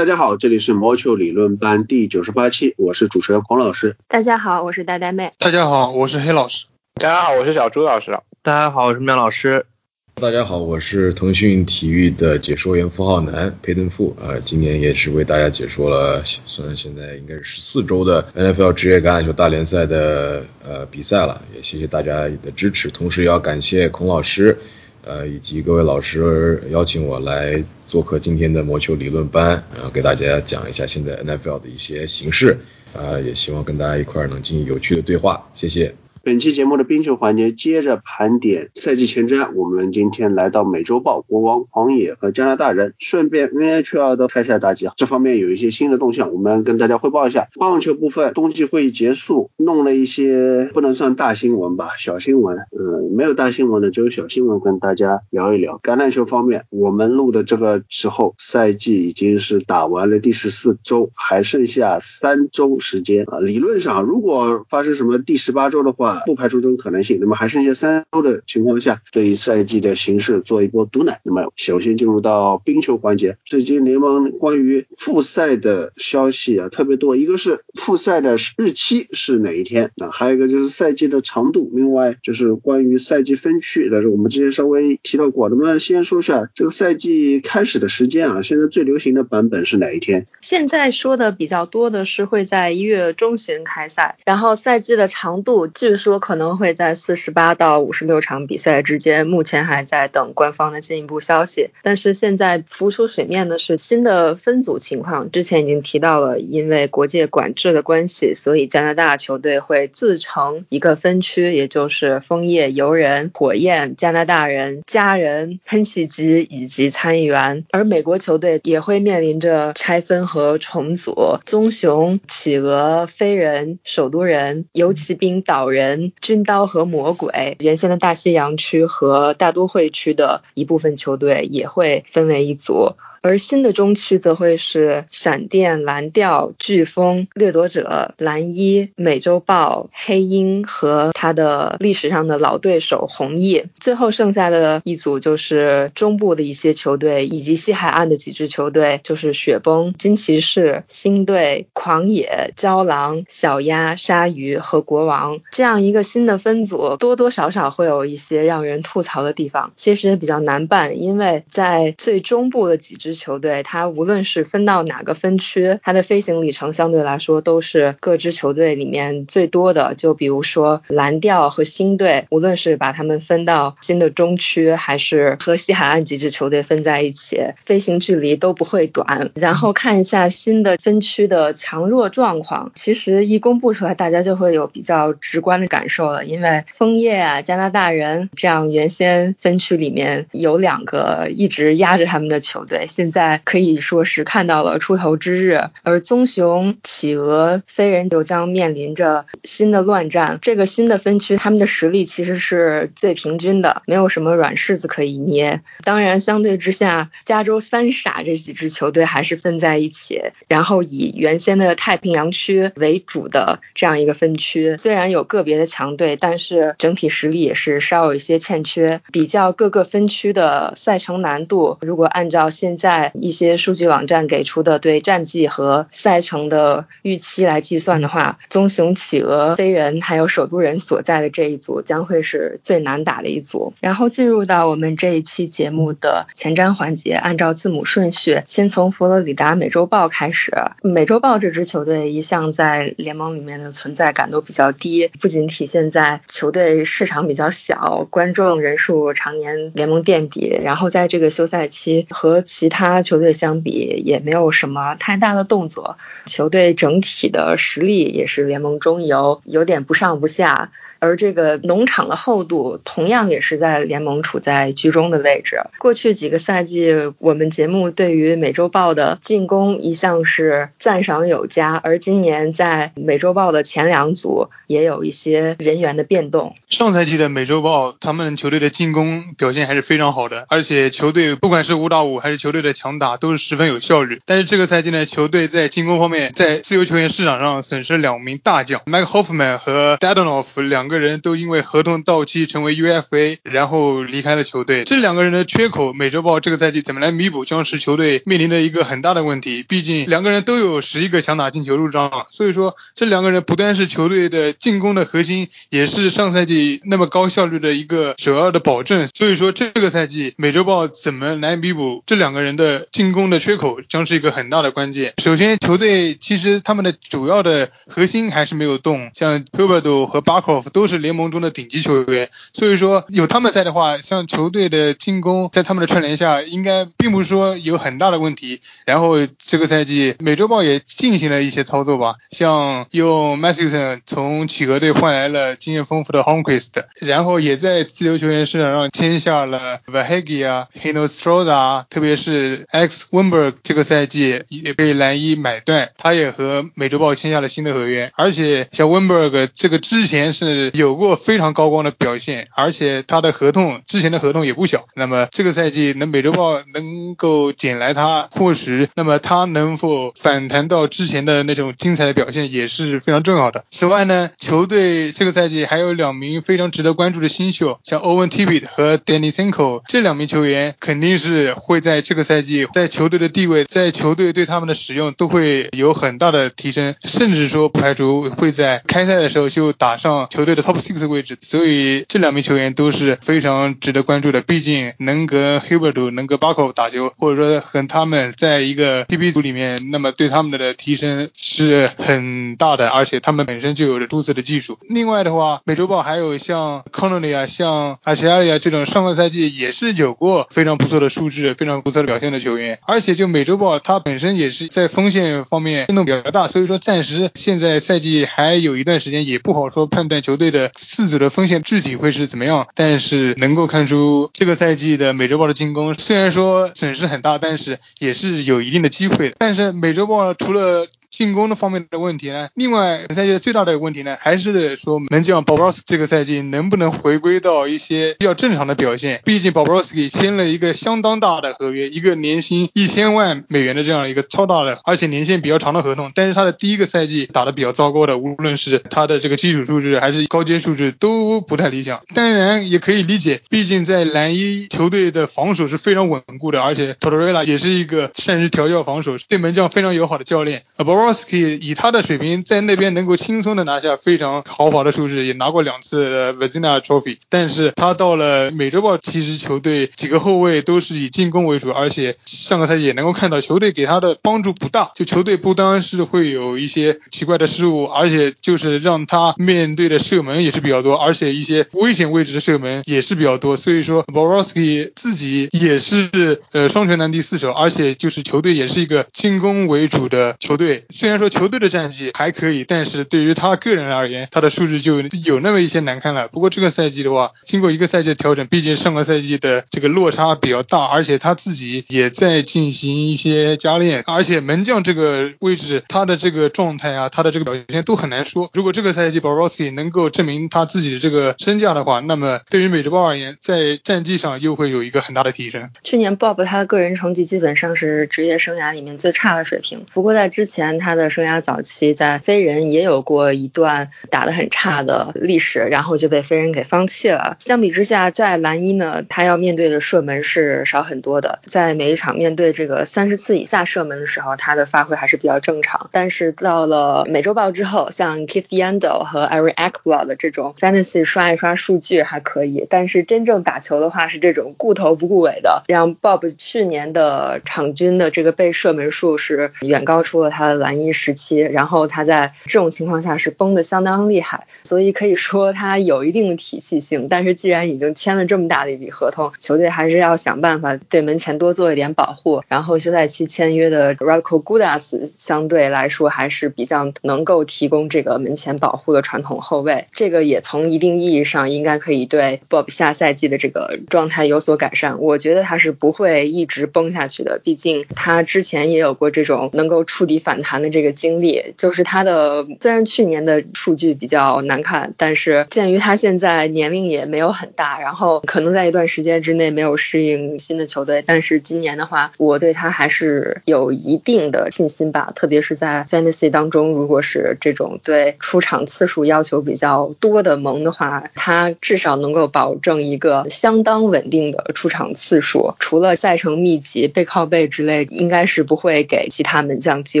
大家好，这里是魔球理论班第九十八期，我是主持人孔老师。大家好，我是呆呆妹。大家好，我是黑老师。大家好，我是小朱老师。大家好，我是妙老师。大家好，我是腾讯体育的解说员付浩南裴登富啊，今年也是为大家解说了，算现在应该是十四周的 NFL 职业橄榄球大联赛的呃比赛了，也谢谢大家的支持，同时也要感谢孔老师，呃以及各位老师邀请我来做客今天的魔球理论班，然后给大家讲一下现在 NFL 的一些形式，啊也希望跟大家一块儿能进行有趣的对话，谢谢。本期节目的冰球环节接着盘点赛季前瞻，我们今天来到美洲豹、国王、狂野和加拿大人，顺便 NHL 的开赛大吉啊，这方面有一些新的动向，我们跟大家汇报一下。棒球部分，冬季会议结束，弄了一些不能算大新闻吧，小新闻，嗯，没有大新闻的，只有小新闻跟大家聊一聊。橄榄球方面，我们录的这个时候，赛季已经是打完了第十四周，还剩下三周时间啊。理论上，如果发生什么第十八周的话，不排除这种可能性。那么还剩下三周的情况下，对于赛季的形势做一波毒奶。那么首先进入到冰球环节，最近联盟关于复赛的消息啊特别多。一个是复赛的日期是哪一天啊？还有一个就是赛季的长度。另外就是关于赛季分区，但是我们之前稍微提到过。那么先说一下这个赛季开始的时间啊，现在最流行的版本是哪一天？现在说的比较多的是会在一月中旬开赛，然后赛季的长度据说可能会在四十八到五十六场比赛之间，目前还在等官方的进一步消息。但是现在浮出水面的是新的分组情况，之前已经提到了，因为国界管制的关系，所以加拿大球队会自成一个分区，也就是枫叶游人、火焰、加拿大人、家人、喷气机以及参议员，而美国球队也会面临着拆分和和重组，棕熊、企鹅、飞人、首都人、游骑兵、岛人。军刀和魔鬼，原先的大西洋区和大都会区的一部分球队也会分为一组。而新的中区则会是闪电、蓝调、飓风、掠夺者、蓝衣、美洲豹、黑鹰和他的历史上的老对手红翼。最后剩下的一组就是中部的一些球队，以及西海岸的几支球队，就是雪崩、金骑士、星队、狂野、郊狼、小鸭、鲨鱼和国王。这样一个新的分组，多多少少会有一些让人吐槽的地方，其实也比较难办，因为在最中部的几支。支球队，它无论是分到哪个分区，它的飞行里程相对来说都是各支球队里面最多的。就比如说蓝调和星队，无论是把他们分到新的中区，还是和西海岸几支球队分在一起，飞行距离都不会短。然后看一下新的分区的强弱状况，其实一公布出来，大家就会有比较直观的感受了。因为枫叶啊、加拿大人这样原先分区里面有两个一直压着他们的球队。现在可以说是看到了出头之日，而棕熊、企鹅、飞人就将面临着新的乱战。这个新的分区，他们的实力其实是最平均的，没有什么软柿子可以捏。当然，相对之下，加州三傻这几支球队还是分在一起，然后以原先的太平洋区为主的这样一个分区。虽然有个别的强队，但是整体实力也是稍有一些欠缺。比较各个分区的赛程难度，如果按照现在在一些数据网站给出的对战绩和赛程的预期来计算的话，棕熊、企鹅、飞人还有首都人所在的这一组将会是最难打的一组。然后进入到我们这一期节目的前瞻环节，按照字母顺序，先从佛罗里达美洲豹开始。美洲豹这支球队一向在联盟里面的存在感都比较低，不仅体现在球队市场比较小，观众人数常年联盟垫底，然后在这个休赛期和其他。他球队相比也没有什么太大的动作，球队整体的实力也是联盟中游，有点不上不下。而这个农场的厚度同样也是在联盟处在居中的位置。过去几个赛季，我们节目对于美洲豹的进攻一向是赞赏有加，而今年在美洲豹的前两组也有一些人员的变动。上赛季的美洲豹，他们球队的进攻表现还是非常好的，而且球队不管是五打五还是球队的强打都是十分有效率。但是这个赛季呢，球队在进攻方面，在自由球员市场上损失两名大将，Mike Hoffman 和 Dadonoff 两个人都因为合同到期成为 UFA，然后离开了球队。这两个人的缺口，美洲豹这个赛季怎么来弥补，将是球队面临的一个很大的问题。毕竟两个人都有十一个强打进球入账，所以说这两个人不单是球队的进攻的核心，也是上赛季那么高效率的一个首要的保证。所以说这个赛季美洲豹怎么来弥补这两个人的进攻的缺口，将是一个很大的关键。首先，球队其实他们的主要的核心还是没有动，像 Huberto 和 Barkov 都都是联盟中的顶级球员，所以说有他们在的话，像球队的进攻在他们的串联下，应该并不是说有很大的问题。然后这个赛季美洲豹也进行了一些操作吧，像用 Matthewson 从企鹅队换来了经验丰富的 Honquist，然后也在自由球员市场上签下了 Vahegi 啊、Hinostroza，特别是 X Winberg 这个赛季也被蓝衣买断，他也和美洲豹签下了新的合约。而且像 Winberg 这个之前是有过非常高光的表现，而且他的合同之前的合同也不小。那么这个赛季能美洲豹能够捡来他，或许那么他能否反弹到之前的那种精彩的表现也是非常重要的。此外呢，球队这个赛季还有两名非常值得关注的新秀，像 Owen t i b b t 和 Danny Cinco 这两名球员肯定是会在这个赛季在球队的地位，在球队对他们的使用都会有很大的提升，甚至说不排除会在开赛的时候就打上球队的 Top Six 位置。所以这两名球员都是非常值得关注的，毕竟能跟 Hubert 能跟 Barco 打球，或者说和他们在一个 PP 组里面，那么对他们的提升是很大的，而且他们本身就有着出色的技术。另外的话，美洲豹还有像 Connolly 啊，像阿什亚利啊这种上个赛季也是有过非常不错的数据、非常不错的表现的球员。而且就美洲豹，它本身也是在锋线方面变动比较大，所以说暂时现在赛季还有一段时间，也不好说判断球队的四组的风险具体会是怎么样。但是能够看出这个赛季的美洲豹的进攻，虽然说损失很大，但是也是有一定的机会的。但是美洲豹除了进攻的方面的问题呢？另外，本赛季最大的问题呢，还是说门将 Babros 这个赛季能不能回归到一些比较正常的表现？毕竟 Bobrovsky 签了一个相当大的合约，一个年薪一千万美元的这样一个超大的，而且年限比较长的合同。但是他的第一个赛季打得比较糟糕的，无论是他的这个基础素质还是高阶素质都不太理想。当然也可以理解，毕竟在蓝衣球队的防守是非常稳固的，而且 Tortorella 也是一个善于调教防守、对门将非常友好的教练，Babros。Bobrovsky 以他的水平在那边能够轻松的拿下非常豪华的数字，也拿过两次 Vezina Trophy。但是他到了美洲豹，其实球队几个后卫都是以进攻为主，而且上个赛季也能够看到球队给他的帮助不大。就球队不单是会有一些奇怪的失误，而且就是让他面对的射门也是比较多，而且一些危险位置的射门也是比较多。所以说 Bobrovsky 自己也是呃双拳难敌四手，而且就是球队也是一个进攻为主的球队。虽然说球队的战绩还可以，但是对于他个人而言，他的数据就有那么一些难看了。不过这个赛季的话，经过一个赛季的调整，毕竟上个赛季的这个落差比较大，而且他自己也在进行一些加练，而且门将这个位置，他的这个状态啊，他的这个表现都很难说。如果这个赛季 Boroski 能够证明他自己的这个身价的话，那么对于美洲豹而言，在战绩上又会有一个很大的提升。去年 Bob 他的个人成绩基本上是职业生涯里面最差的水平，不过在之前。他的生涯早期在飞人也有过一段打得很差的历史，然后就被飞人给放弃了。相比之下，在蓝衣呢，他要面对的射门是少很多的。在每一场面对这个三十次以下射门的时候，他的发挥还是比较正常。但是到了美洲豹之后，像 Keith Yandel 和 Eric Ekblad 的这种 fantasy 刷一刷数据还可以，但是真正打球的话是这种顾头不顾尾的，让 Bob 去年的场均的这个被射门数是远高出了他的蓝。蓝衣时期，然后他在这种情况下是崩的相当厉害，所以可以说他有一定的体系性。但是既然已经签了这么大的一笔合同，球队还是要想办法对门前多做一点保护。然后休赛期签约的 Radko Gudas 相对来说还是比较能够提供这个门前保护的传统后卫，这个也从一定意义上应该可以对 Bob 下赛季的这个状态有所改善。我觉得他是不会一直崩下去的，毕竟他之前也有过这种能够触底反弹。的这个经历，就是他的虽然去年的数据比较难看，但是鉴于他现在年龄也没有很大，然后可能在一段时间之内没有适应新的球队，但是今年的话，我对他还是有一定的信心吧，特别是在 fantasy 当中，如果是这种对出场次数要求比较多的盟的话，他至少能够保证一个相当稳定的出场次数，除了赛程密集、背靠背之类，应该是不会给其他门将机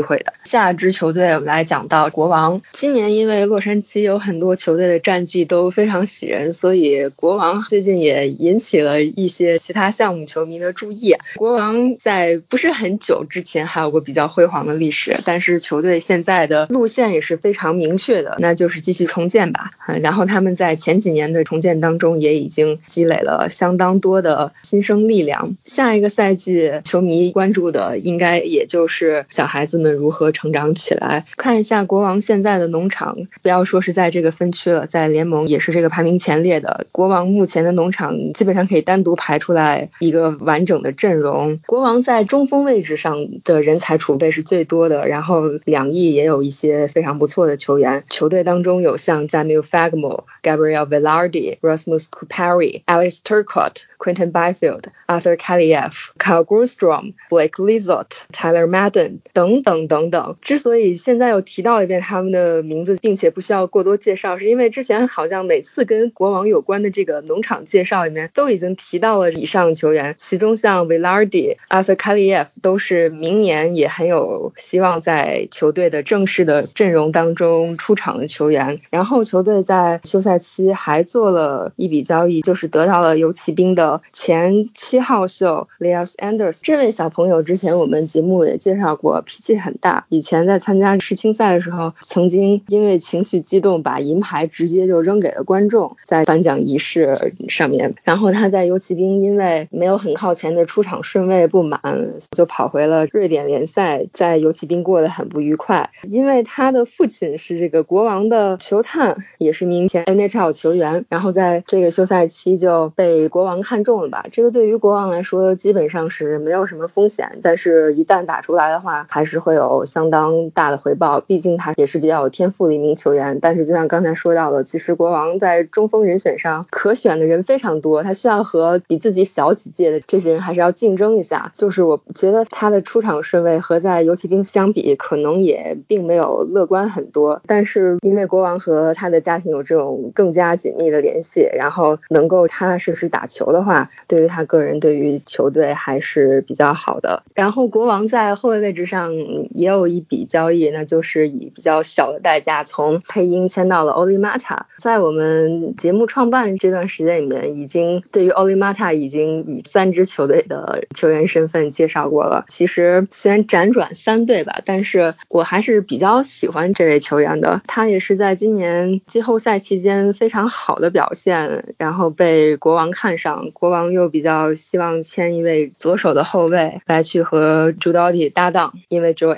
会的。下支球队我们来讲到国王，今年因为洛杉矶有很多球队的战绩都非常喜人，所以国王最近也引起了一些其他项目球迷的注意。国王在不是很久之前还有过比较辉煌的历史，但是球队现在的路线也是非常明确的，那就是继续重建吧。然后他们在前几年的重建当中也已经积累了相当多的新生力量。下一个赛季，球迷关注的应该也就是小孩子们如何成长起来。看一下国王现在的农场，不要说是在这个分区了，在联盟也是这个排名前列的。国王目前的农场基本上可以单独排出来一个完整的阵容。国王在中锋位置上的人才储备是最多的，然后两翼也有一些非常不错的球员。球队当中有像 Samuel Fagmo、Gabriel Velarde、Rasmus Kupari、Alex Turcott、Quentin Byfield、Arthur Kaliev、Kyle Grostrom、Blake Lizott、Tyler Madden 等等等等。之所以现在又提到一遍他们的名字，并且不需要过多介绍，是因为之前好像每次跟国王有关的这个农场介绍里面都已经提到了以上球员，其中像 Velarde、Arthur Kaliev 都是明年也很有希望在球队的正式的阵容当中出场的球员。然后球队在休赛期还做了一笔交易，就是得到了游骑兵的前七号秀 Leos Anders。这位小朋友之前我们节目也介绍过，脾气很大，以前在参加世青赛的时候，曾经因为情绪激动把银牌直接就扔给了观众，在颁奖仪式上面。然后他在游骑兵因为没有很靠前的出场顺位不满，就跑回了瑞典联赛，在游骑兵过得很不愉快。因为他的父亲是这个国王的球探，也是名前 NHL 球员，然后在这个休赛期就被国王看中了吧？这个对于国王来说基本上是没有什么风险，但是一旦打出来的话，还是会有相当大的回报。毕竟他也是比较有天赋的一名球员。但是就像刚才说到的，其实国王在中锋人选上可选的人非常多，他需要和比自己小几届的这些人还是要竞争一下。就是我觉得他的出场顺位和在游骑兵相比，可能也并没有乐观很多。但是因为国王和他的家庭有这种更加紧密的联系，然后能够踏踏实实打球的话，对于他个人，对于球队还是比较好的。然后国王在后卫位置上也有一一笔交易，那就是以比较小的代价从配音签到了 Oli Mata。在我们节目创办这段时间里面，已经对于 Oli Mata 已经以三支球队的球员身份介绍过了。其实虽然辗转三队吧，但是我还是比较喜欢这位球员的。他也是在今年季后赛期间非常好的表现，然后被国王看上。国王又比较希望签一位左手的后卫来去和朱 u d 搭档，因为 Joe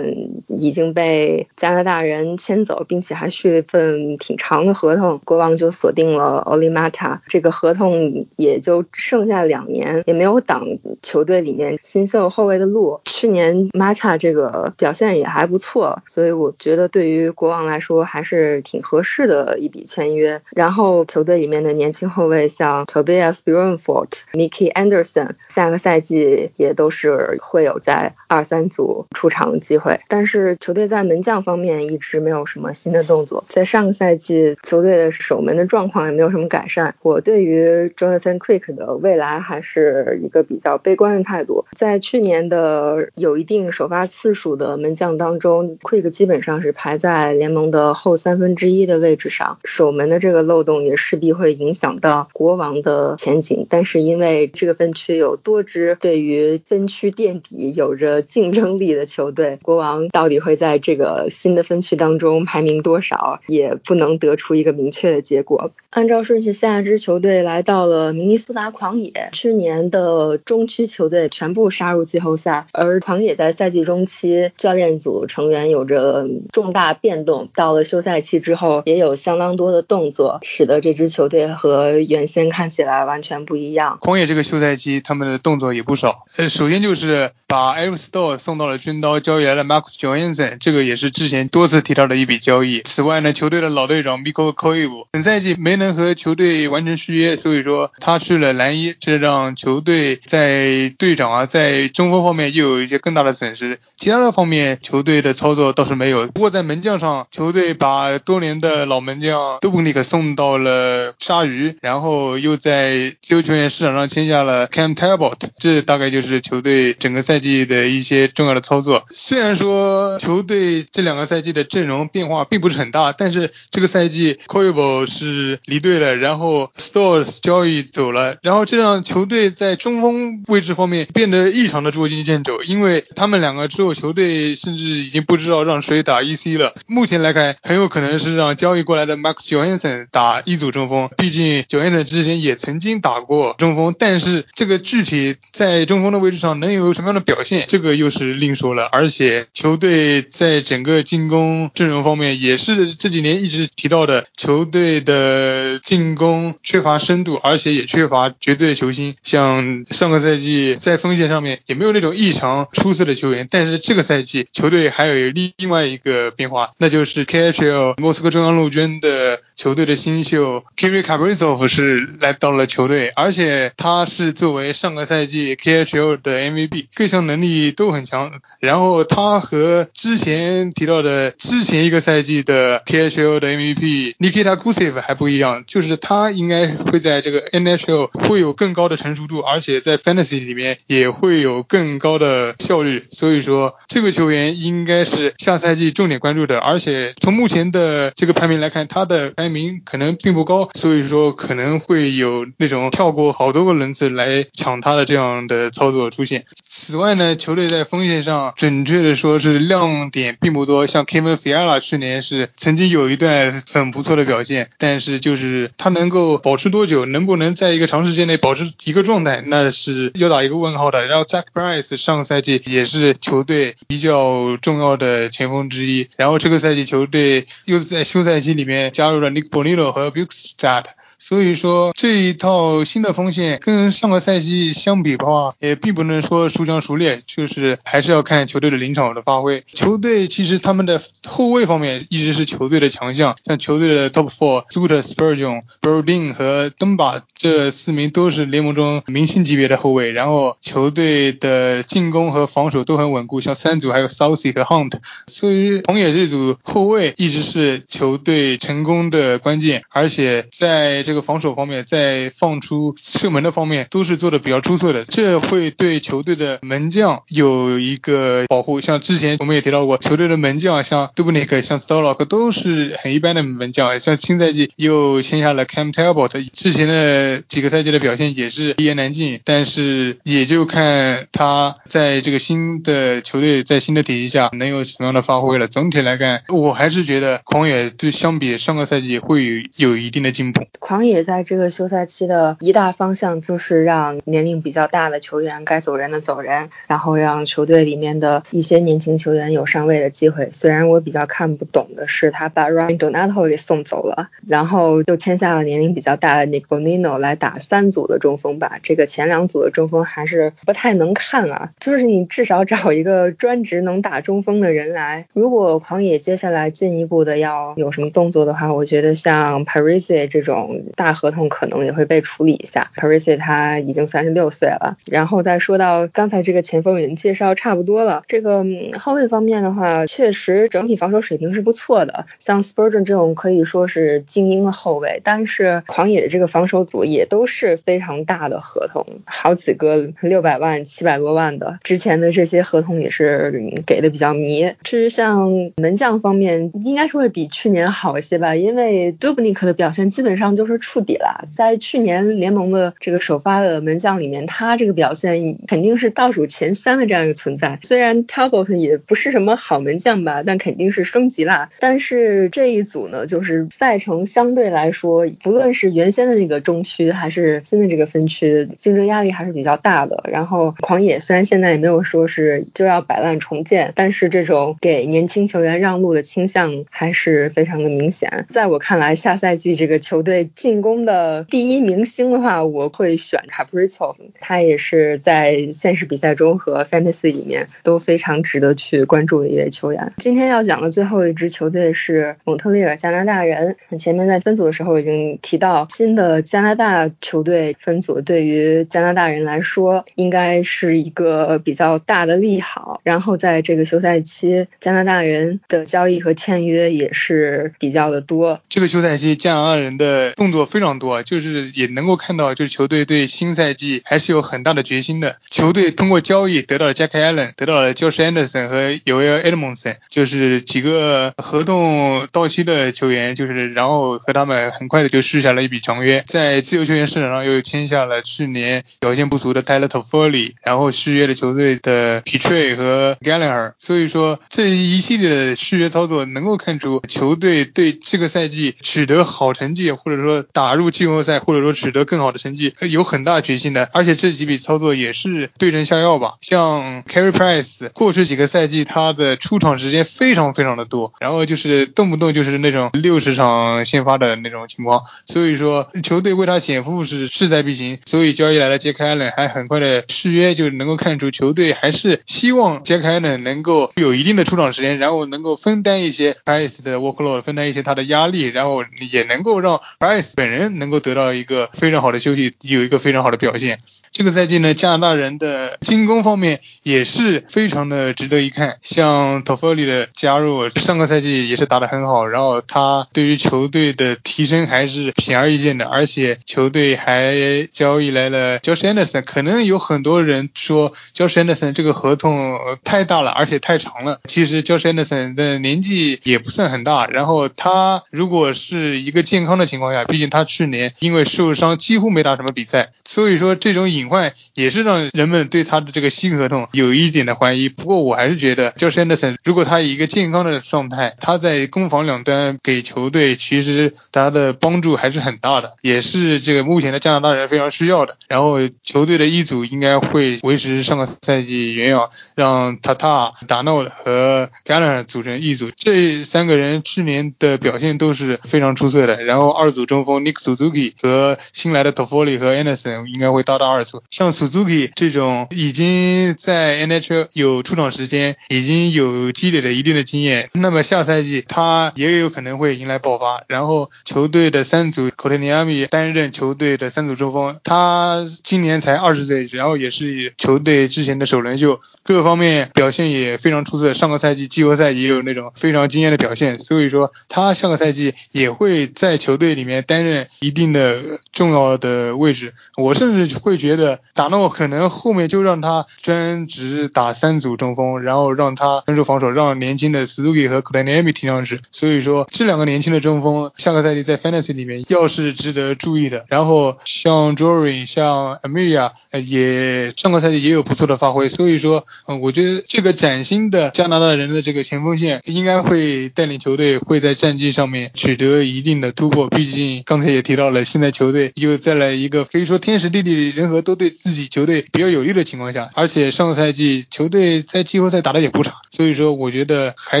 嗯已经被加拿大人签走，并且还续了一份挺长的合同。国王就锁定了 Oli Mata，这个合同也就剩下两年，也没有挡球队里面新秀后卫的路。去年 Mata 这个表现也还不错，所以我觉得对于国王来说还是挺合适的一笔签约。然后球队里面的年轻后卫像 Tobias b r u n f o r t Mickey Anderson，下个赛季也都是会有在二三组出场的机会。但是球队在门将方面一直没有什么新的动作，在上个赛季球队的守门的状况也没有什么改善。我对于 Jonathan Quick 的未来还是一个比较悲观的态度。在去年的有一定首发次数的门将当中，Quick 基本上是排在联盟的后三分之一的位置上，守门的这个漏洞也势必会影响到国王的前景。但是因为这个分区有多支对于分区垫底有着竞争力的球队，国国王到底会在这个新的分区当中排名多少，也不能得出一个明确的结果。按照顺序，下一支球队来到了明尼苏达狂野。去年的中区球队全部杀入季后赛，而狂野在赛季中期教练组成员有着重大变动，到了休赛期之后也有相当多的动作，使得这支球队和原先看起来完全不一样。狂野这个休赛期他们的动作也不少，呃，首先就是把 Eric Stoll 送到了军刀，交易来了 Marcus Johansson，这个也是之前多次提到的一笔交易。此外呢，球队的老队长 Miko k o i v 本赛季没能和球队完成续约，所以说他去了蓝衣，这让球队在队长啊，在中锋方面又有一些更大的损失。其他的方面，球队的操作倒是没有。不过在门将上，球队把多年的老门将 Dubnik 送到了鲨鱼，然后又在自由球员市场上签下了 Cam Talbot，这大概就是球队整个赛季的一些重要的操作。虽然说球队这两个赛季的阵容变化并不是很大，但是这个赛季 c o i b o 是离队了，然后 Stores 交易走了，然后这让球队在中锋位置方面变得异常的捉襟见肘，因为他们两个之后球队甚至已经不知道让谁打 EC 了。目前来看，很有可能是让交易过来的 Max Johansson 打一组中锋，毕竟 Johansson 之前也曾经打过中锋，但是这个具体在中锋的位置上能有什么样的表现，这个又是另说了。而且球队在整个进攻阵容方面也是这几年一直提到的，球队的进攻缺乏深度，而且也缺乏绝对球星。像上个赛季在锋线上面也没有那种异常出色的球员，但是这个赛季球队还有另另外一个变化，那就是 KHL 莫斯科中央陆军的球队的新秀 Kirill Kaprizov 是来到了球队，而且他是作为上个赛季 KHL 的 MVP，各项能力都很强。然后他和之前提到的之前一个赛季的 KHL 的 MVP Nikita Gusev 还不一样，就是他应该会在这个 NHL 会有更高的成熟度，而且在 Fantasy 里面也会有更高的效率。所以说这个球员应该是下赛季重点关注的，而且从目前的这个排名来看，他的排名可能并不高，所以说可能会有那种跳过好多个轮次来抢他的这样的操作出现。此外呢，球队在锋线上。准确的说，说是亮点并不多。像 Kevin Fiala 去年是曾经有一段很不错的表现，但是就是他能够保持多久，能不能在一个长时间内保持一个状态，那是要打一个问号的。然后 Zach Price 上个赛季也是球队比较重要的前锋之一，然后这个赛季球队又在休赛期里面加入了 Nick Bonino 和 Bukestad。所以说这一套新的锋线跟上个赛季相比的话，也并不能说孰强孰劣，就是还是要看球队的临场的发挥。球队其实他们的后卫方面一直是球队的强项，像球队的 Top Four，Scott Spurgeon、Brodin 和 Dumba 这四名都是联盟中明星级别的后卫。然后球队的进攻和防守都很稳固，像三组还有 Southey 和 Hunt。所以红野这组后卫一直是球队成功的关键，而且在这个个防守方面，在放出射门的方面都是做的比较出色的，这会对球队的门将有一个保护。像之前我们也提到过，球队的门将像 Dubnik、像 Stolock 都是很一般的门将。像新赛季又签下了 Cam Talbot，之前的几个赛季的表现也是一言难尽。但是也就看他在这个新的球队在新的体系下能有什么样的发挥了。总体来看，我还是觉得狂野对相比上个赛季会有有一定的进步。狂也在这个休赛期的一大方向就是让年龄比较大的球员该走人的走人，然后让球队里面的一些年轻球员有上位的机会。虽然我比较看不懂的是他把 Ryan Donato 给送走了，然后又签下了年龄比较大的 n i c o n i n o 来打三组的中锋吧。这个前两组的中锋还是不太能看啊，就是你至少找一个专职能打中锋的人来。如果狂野接下来进一步的要有什么动作的话，我觉得像 Parisi 这种。大合同可能也会被处理一下。Parisi 他已经三十六岁了，然后再说到刚才这个前锋已经介绍差不多了。这个后卫方面的话，确实整体防守水平是不错的。像 Spurgeon 这种可以说是精英的后卫，但是狂野的这个防守组也都是非常大的合同，好几个六百万、七百多万的。之前的这些合同也是给的比较迷。至于像门将方面，应该是会比去年好一些吧，因为 Dubnik 的表现基本上就是。触底了，在去年联盟的这个首发的门将里面，他这个表现肯定是倒数前三的这样一个存在。虽然 Talbot 也不是什么好门将吧，但肯定是升级了。但是这一组呢，就是赛程相对来说，不论是原先的那个中区，还是新的这个分区，竞争压力还是比较大的。然后狂野虽然现在也没有说是就要摆烂重建，但是这种给年轻球员让路的倾向还是非常的明显。在我看来，下赛季这个球队。进进攻的第一明星的话，我会选 Kaprizov，他也是在现实比赛中和 Fantasy 里面都非常值得去关注的一位球员。今天要讲的最后一支球队是蒙特利尔加拿大人。前面在分组的时候已经提到，新的加拿大球队分组对于加拿大人来说应该是一个比较大的利好。然后在这个休赛期，加拿大人的交易和签约也是比较的多。这个休赛期加拿大人的动作非常多，就是也能够看到，就是球队对新赛季还是有很大的决心的。球队通过交易得到了 Jack Allen，得到了 Josh Anderson 和 Yoel Edmondson，就是几个合同到期的球员，就是然后和他们很快的就续下了一笔长约，在自由球员市场上又签下了去年表现不俗的 Tyler Toffoli，然后续约了球队的 Petrie 和 Gallagher。所以说这一系列的续约操作能够看出球队对这个赛季取得好成绩，或者说打入季后赛，或者说取得更好的成绩有很大决心的。而且这几笔操作也是对症下药吧。像 Carry Price 过去几个赛季他的出场时间非常非常的多，然后就是动不动就是那种六十场先发的那种情况。所以说球队为他减负是势在必行。所以交易来了杰克艾伦，还很快的续约，就能够看出球队还是希望杰克艾伦能够有一定的出场时间，然后能够分担一些 Price 的 workload，分担一些他的压力，然后也能够让 Price 本人能够得到一个非常好的休息，有一个非常好的表现。这个赛季呢，加拿大人的进攻方面也是非常的值得一看。像 t o f o l i 的加入，上个赛季也是打得很好，然后他对于球队的提升还是显而易见的。而且球队还交易来了 Josh Anderson，可能有很多人说 Josh Anderson 这个合同太大了，而且太长了。其实 Josh Anderson 的年纪也不算很大，然后他如果是一个健康的情况下，毕竟他去年因为受伤几乎没打什么比赛，所以说这种隐患也是让人们对他的这个新合同有一点的怀疑。不过我还是觉得 Josh Anderson 如果他以一个健康的状态，他在攻防两端给球队其实他的帮助还是很大的，也是这个目前的加拿大人非常需要的。然后球队的一组应该会维持上个赛季原样，让 Tata、达诺和 g a l l a r 组成一组。这三个人去年的表现都是非常出色的。然后二组中锋 Nick Suzuki 和新来的 Toffoli 和 Anderson 应该会搭档二组。像 Suzuki 这种已经在 NHL 有出场时间，已经有积累了一定的经验，那么下赛季他也有可能会迎来爆发。然后球队的三组 k o t e n i a m i 担任球队的三组中锋，他今年才二十岁，然后也是球队之前的首轮秀，各方面表现也非常出色。上个赛季季后赛也有那种非常惊艳的表现，所以说他下个赛季也会在球队里面担任一定的重要的位置。我甚至会觉达诺可能后面就让他专职打三组中锋，然后让他专注防守，让年轻的 Suzuki 和 k l e n a m i 踢上去。所以说这两个年轻的中锋下个赛季在 Fantasy 里面要是值得注意的。然后像 Jory、像 Amelia 也上个赛季也有不错的发挥。所以说，嗯，我觉得这个崭新的加拿大人的这个前锋线应该会带领球队会在战绩上面取得一定的突破。毕竟刚才也提到了，现在球队又再来一个可以说天时地利人和都对自己球队比较有利的情况下，而且上个赛季球队在季后赛打的也不差。所以说，我觉得还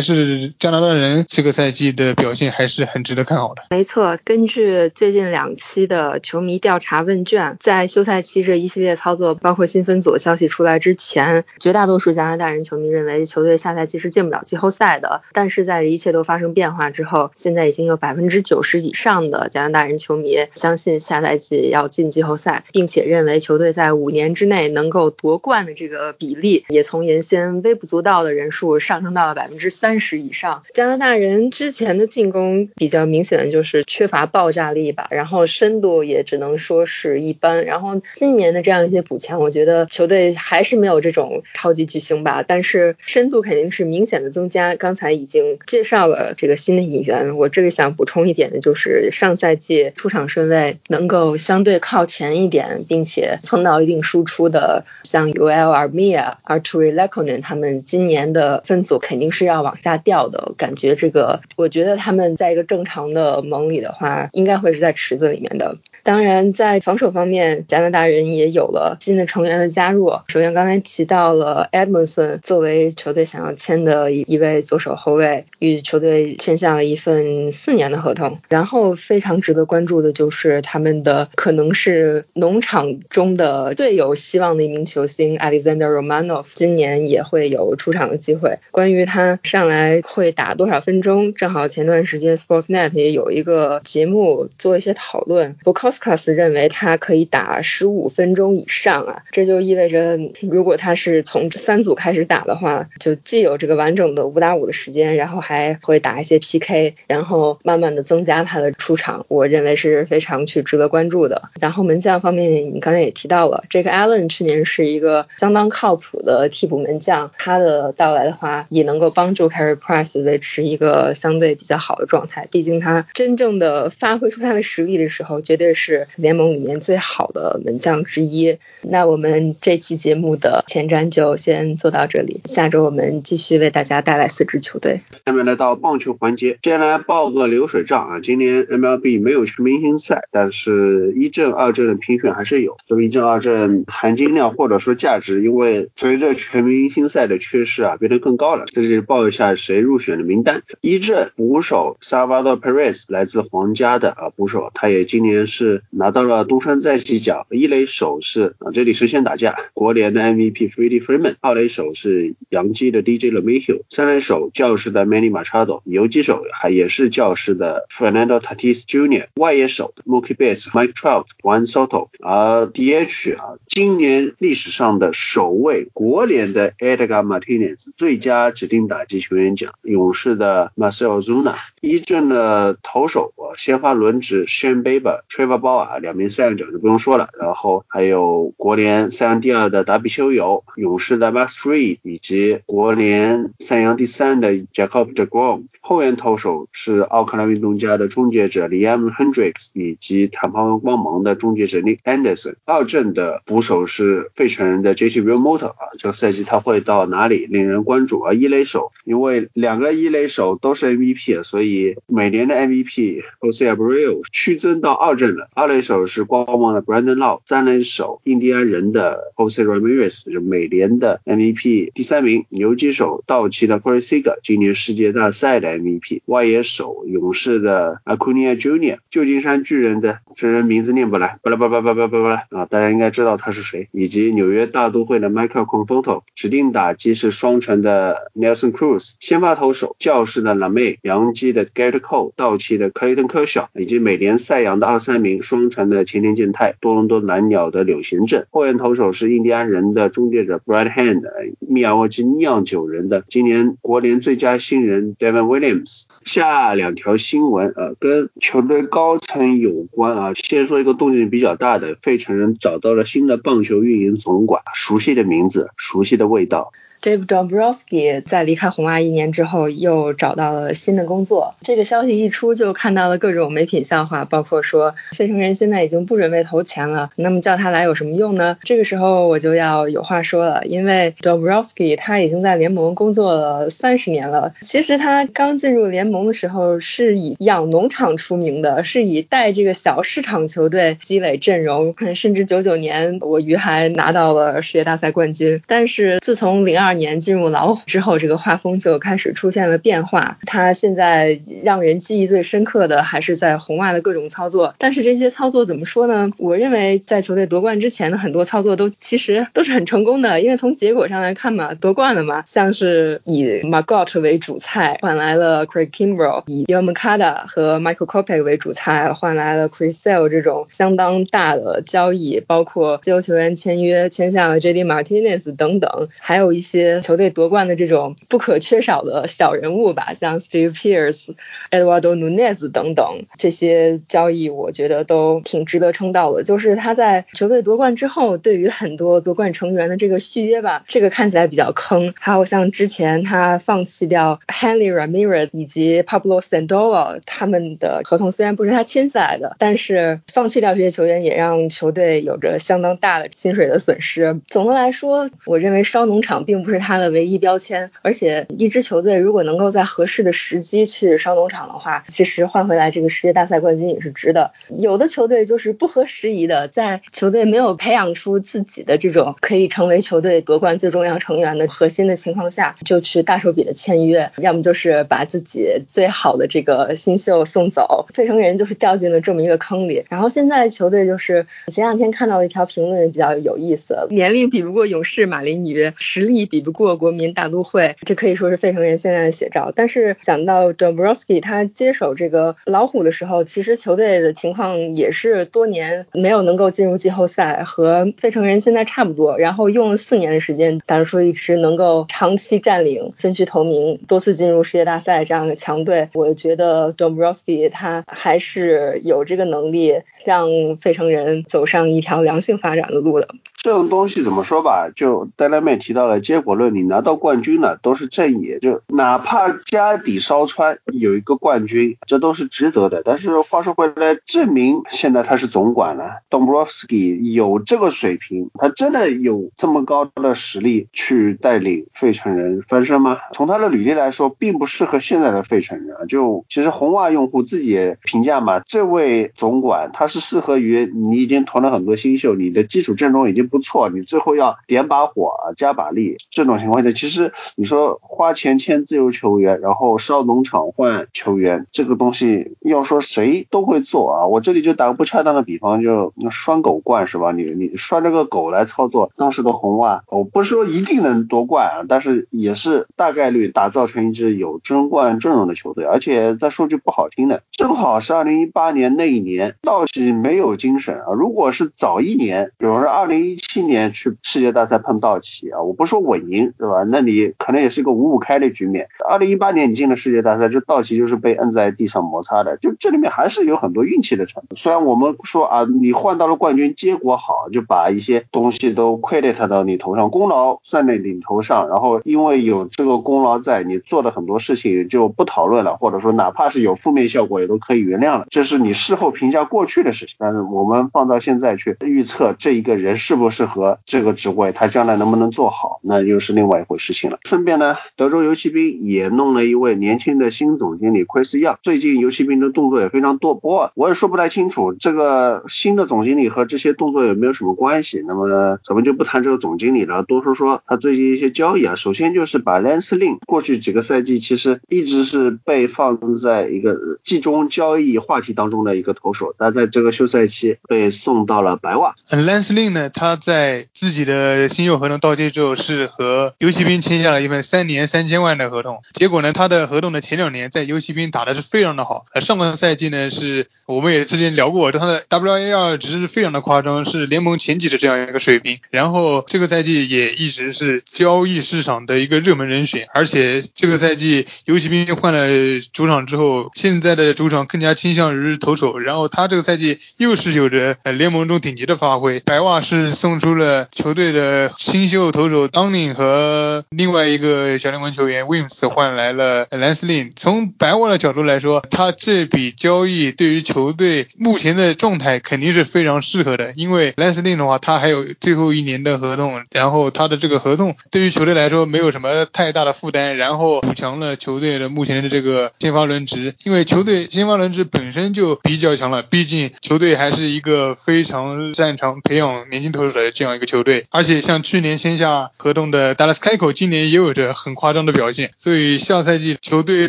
是加拿大人这个赛季的表现还是很值得看好的。没错，根据最近两期的球迷调查问卷，在休赛期这一系列操作，包括新分组消息出来之前，绝大多数加拿大人球迷认为球队下赛季是进不了季后赛的。但是在一切都发生变化之后，现在已经有百分之九十以上的加拿大人球迷相信下赛季要进季后赛，并且认为球球队在五年之内能够夺冠的这个比例，也从原先微不足道的人数上升到了百分之三十以上。加拿大人之前的进攻比较明显的就是缺乏爆炸力吧，然后深度也只能说是一般。然后今年的这样一些补强，我觉得球队还是没有这种超级巨星吧，但是深度肯定是明显的增加。刚才已经介绍了这个新的引援，我这里想补充一点的就是上赛季出场顺位能够相对靠前一点，并且蹭到一定输出的，像 UL Armia、Arturi Lekonen 他们今年的分组肯定是要往下掉的。感觉这个，我觉得他们在一个正常的盟里的话，应该会是在池子里面的。当然，在防守方面，加拿大人也有了新的成员的加入。首先，刚才提到了 Edmondson 作为球队想要签的一一位左手后卫，与球队签下了一份四年的合同。然后，非常值得关注的就是他们的可能是农场中的最有希望的一名球星 Alexander Romanov，今年也会有出场的机会。关于他上来会打多少分钟，正好前段时间 Sportsnet 也有一个节目做一些讨论。b o k o s k a s 认为他可以打十五分钟以上啊，这就意味着如果他是从三组开始打的话，就既有这个完整的五打五的时间，然后还会打一些 PK，然后慢慢的增加他的出场，我认为是非常去值得关注的。然后门将方面，你刚才也提到了，这个 Allen 去年是一个相当靠谱的替补门将，他的到来的话，也能够帮助 Carry Price 维持一个相对比较好的状态。毕竟他真正的发挥出他的实力的时候，绝对是。是联盟里面最好的门将之一。那我们这期节目的前瞻就先做到这里，下周我们继续为大家带来四支球队。下面来到棒球环节，接下来报个流水账啊。今年 MLB 没有全明星赛，但是一阵二阵的评选还是有。这么一阵二阵含金量或者说价值，因为随着全明星赛的缺失啊，变得更高了。这是报一下谁入选的名单：一阵捕手 Savador Perez，来自皇家的啊捕手，他也今年是拿。到了东山再起奖，一垒手是啊，这里是先打架，国联的 MVP Freddie Freeman，二垒手是洋基的 DJ LeMahieu，三垒手教士的 Manny Machado，游击手还也是教士的 Fernando Tatis Jr.，外野手 Mookie Betts、Mike Trout、Juan Soto，而 DH 啊，今年历史上的首位国联的 Edgar Martinez，最佳指定打击球员奖，勇士的 Marcel Zuna，一阵的投手啊，先发轮值 Shane Bieber、Trevor 包啊。两名赛扬奖就不用说了，然后还有国联赛扬第二的达比修有，勇士的 Max Fried，以及国联赛扬第三的 Jacob Degrom。后援投手是奥克兰运动家的终结者 Liam Hendricks，以及坦帕湾光芒的终结者 Nick Anderson。二阵的捕手是费城人的 J.C. Realmuto 啊，这个赛季他会到哪里令人关注啊？一垒手，因为两个一垒手都是 MVP，所以每年的 MVP Jose Abreu 屈尊到二阵了。二垒手。是光芒的 Brandon Lau，三垒手印第安人的 Jose Ramirez，就美联的 MVP 第三名，游击手道奇的 Corey Seager，今年世界大赛的 MVP，外野手勇士的 Acuna Junior，旧金山巨人的这人名字念不来，巴拉巴拉巴拉巴拉巴拉啊，大家应该知道他是谁，以及纽约大都会的 Michael Conforto，指定打击是双城的 Nelson Cruz，先发投手教士的 Lamay，洋基的 Garrett Cole，道奇的 Clayton Kershaw，以及美联赛扬的二三名双城。的前田健太，多伦多蓝鸟的柳贤镇，后援投手是印第安人的终结者 Brad Hand，密尔沃基酿酒人的今年国联最佳新人 Devin Williams。下两条新闻，呃，跟球队高层有关啊。先说一个动静比较大的，费城人找到了新的棒球运营总管，熟悉的名字，熟悉的味道。Dave Dombrowski 在离开红袜一年之后，又找到了新的工作。这个消息一出，就看到了各种没品笑话，包括说费城人现在已经不准备投钱了，那么叫他来有什么用呢？这个时候我就要有话说了，因为 Dombrowski 他已经在联盟工作了三十年了。其实他刚进入联盟的时候是以养农场出名的，是以带这个小市场球队积累阵容，甚至九九年我鱼还拿到了世界大赛冠军。但是自从零二年进入老虎之后，这个画风就开始出现了变化。他现在让人记忆最深刻的还是在红袜的各种操作。但是这些操作怎么说呢？我认为在球队夺冠之前的很多操作都其实都是很成功的，因为从结果上来看嘛，夺冠了嘛。像是以 m a g o t 为主菜换来了 Craig Kimbrel，以 y o m a k a d a 和 Michael Kopech 为主菜换来了 Chris Sale 这种相当大的交易，包括自由球员签约签下了 JD Martinez 等等，还有一些球队夺冠的这种不可缺少的小人物吧，像 Steve Pierce、Eduardo Nunez 等等，这些交易我觉得都挺值得称道的。就是他在球队夺冠之后，对于很多夺冠成员的这个续约吧，这个看起来比较坑。还有像之前他放弃掉 Henry Ramirez 以及 Pablo Sandoval 他们的合同，虽然不是他签下来的，但是放弃掉这些球员也让球队有着相当大的薪水的损失。总的来说，我认为烧农场并不。不是他的唯一标签。而且一支球队如果能够在合适的时机去上农场的话，其实换回来这个世界大赛冠军也是值的。有的球队就是不合时宜的，在球队没有培养出自己的这种可以成为球队夺冠最重要成员的核心的情况下，就去大手笔的签约，要么就是把自己最好的这个新秀送走。费城人就是掉进了这么一个坑里。然后现在球队就是前两天看到一条评论比较有意思，年龄比不过勇士马林鱼，实力比比不过国民大都会，这可以说是费城人现在的写照。但是讲到 Dombrowski 他接手这个老虎的时候，其实球队的情况也是多年没有能够进入季后赛，和费城人现在差不多。然后用了四年的时间，打出一支能够长期占领分区头名、多次进入世界大赛这样的强队。我觉得 Dombrowski 他还是有这个能力。让费城人走上一条良性发展的路的。这种东西怎么说吧，就戴拉妹提到了结果论，你拿到冠军了都是正义，就哪怕家底烧穿有一个冠军，这都是值得的。但是话说回来，证明现在他是总管了，Dombrowski 有这个水平，他真的有这么高的实力去带领费城人翻身吗？从他的履历来说，并不适合现在的费城人啊。就其实红袜用户自己也评价嘛，这位总管他是适合于你已经囤了很多新秀，你的基础阵容已经不。不错，你最后要点把火啊，加把力。这种情况下，其实你说花钱签自由球员，然后烧农场换球员，这个东西要说谁都会做啊。我这里就打个不恰当的比方，就拴狗冠是吧？你你拴着个狗来操作，当时的红袜，我不是说一定能夺冠啊，但是也是大概率打造成一支有争冠阵容的球队。而且再说句不好听的，正好是二零一八年那一年，道奇没有精神啊。如果是早一年，比如说二零一七。七年去世界大赛碰道奇啊，我不说稳赢是吧？那你可能也是一个五五开的局面。二零一八年你进了世界大赛，这道奇就是被摁在地上摩擦的，就这里面还是有很多运气的成分。虽然我们说啊，你换到了冠军，结果好，就把一些东西都 credit 到你头上，功劳算在你头上，然后因为有这个功劳在，你做的很多事情就不讨论了，或者说哪怕是有负面效果也都可以原谅了，这是你事后评价过去的事情。但是我们放到现在去预测这一个人是不不。适合这个职位，他将来能不能做好，那又是另外一回事情了。顺便呢，德州游骑兵也弄了一位年轻的新总经理奎斯亚。最近游骑兵的动作也非常多，不过我也说不太清楚这个新的总经理和这些动作有没有什么关系。那么，咱们就不谈这个总经理了，多说说他最近一些交易啊。首先就是把 Lance Lynn 过去几个赛季其实一直是被放在一个季中交易话题当中的一个投手，但在这个休赛期被送到了白袜。Lance Lynn 呢，他。在自己的新秀合同到期之后，是和游骑兵签下了一份三年三千万的合同。结果呢，他的合同的前两年在游骑兵打的是非常的好。呃，上个赛季呢，是我们也之前聊过，他的 WAR 值是非常的夸张，是联盟前几的这样一个水平。然后这个赛季也一直是交易市场的一个热门人选。而且这个赛季游骑兵换了主场之后，现在的主场更加倾向于投手。然后他这个赛季又是有着联盟中顶级的发挥。白袜是送。出了球队的新秀投手 Downing 和另外一个小联盟球员 Wims 换来了 Lance Lynn。从白袜的角度来说，他这笔交易对于球队目前的状态肯定是非常适合的。因为 Lance Lynn 的话，他还有最后一年的合同，然后他的这个合同对于球队来说没有什么太大的负担，然后补强了球队的目前的这个先发轮值。因为球队先发轮值本身就比较强了，毕竟球队还是一个非常擅长培养年轻投手的。这样一个球队，而且像去年签下合同的 Dallas 开口，今年也有着很夸张的表现，所以下赛季球队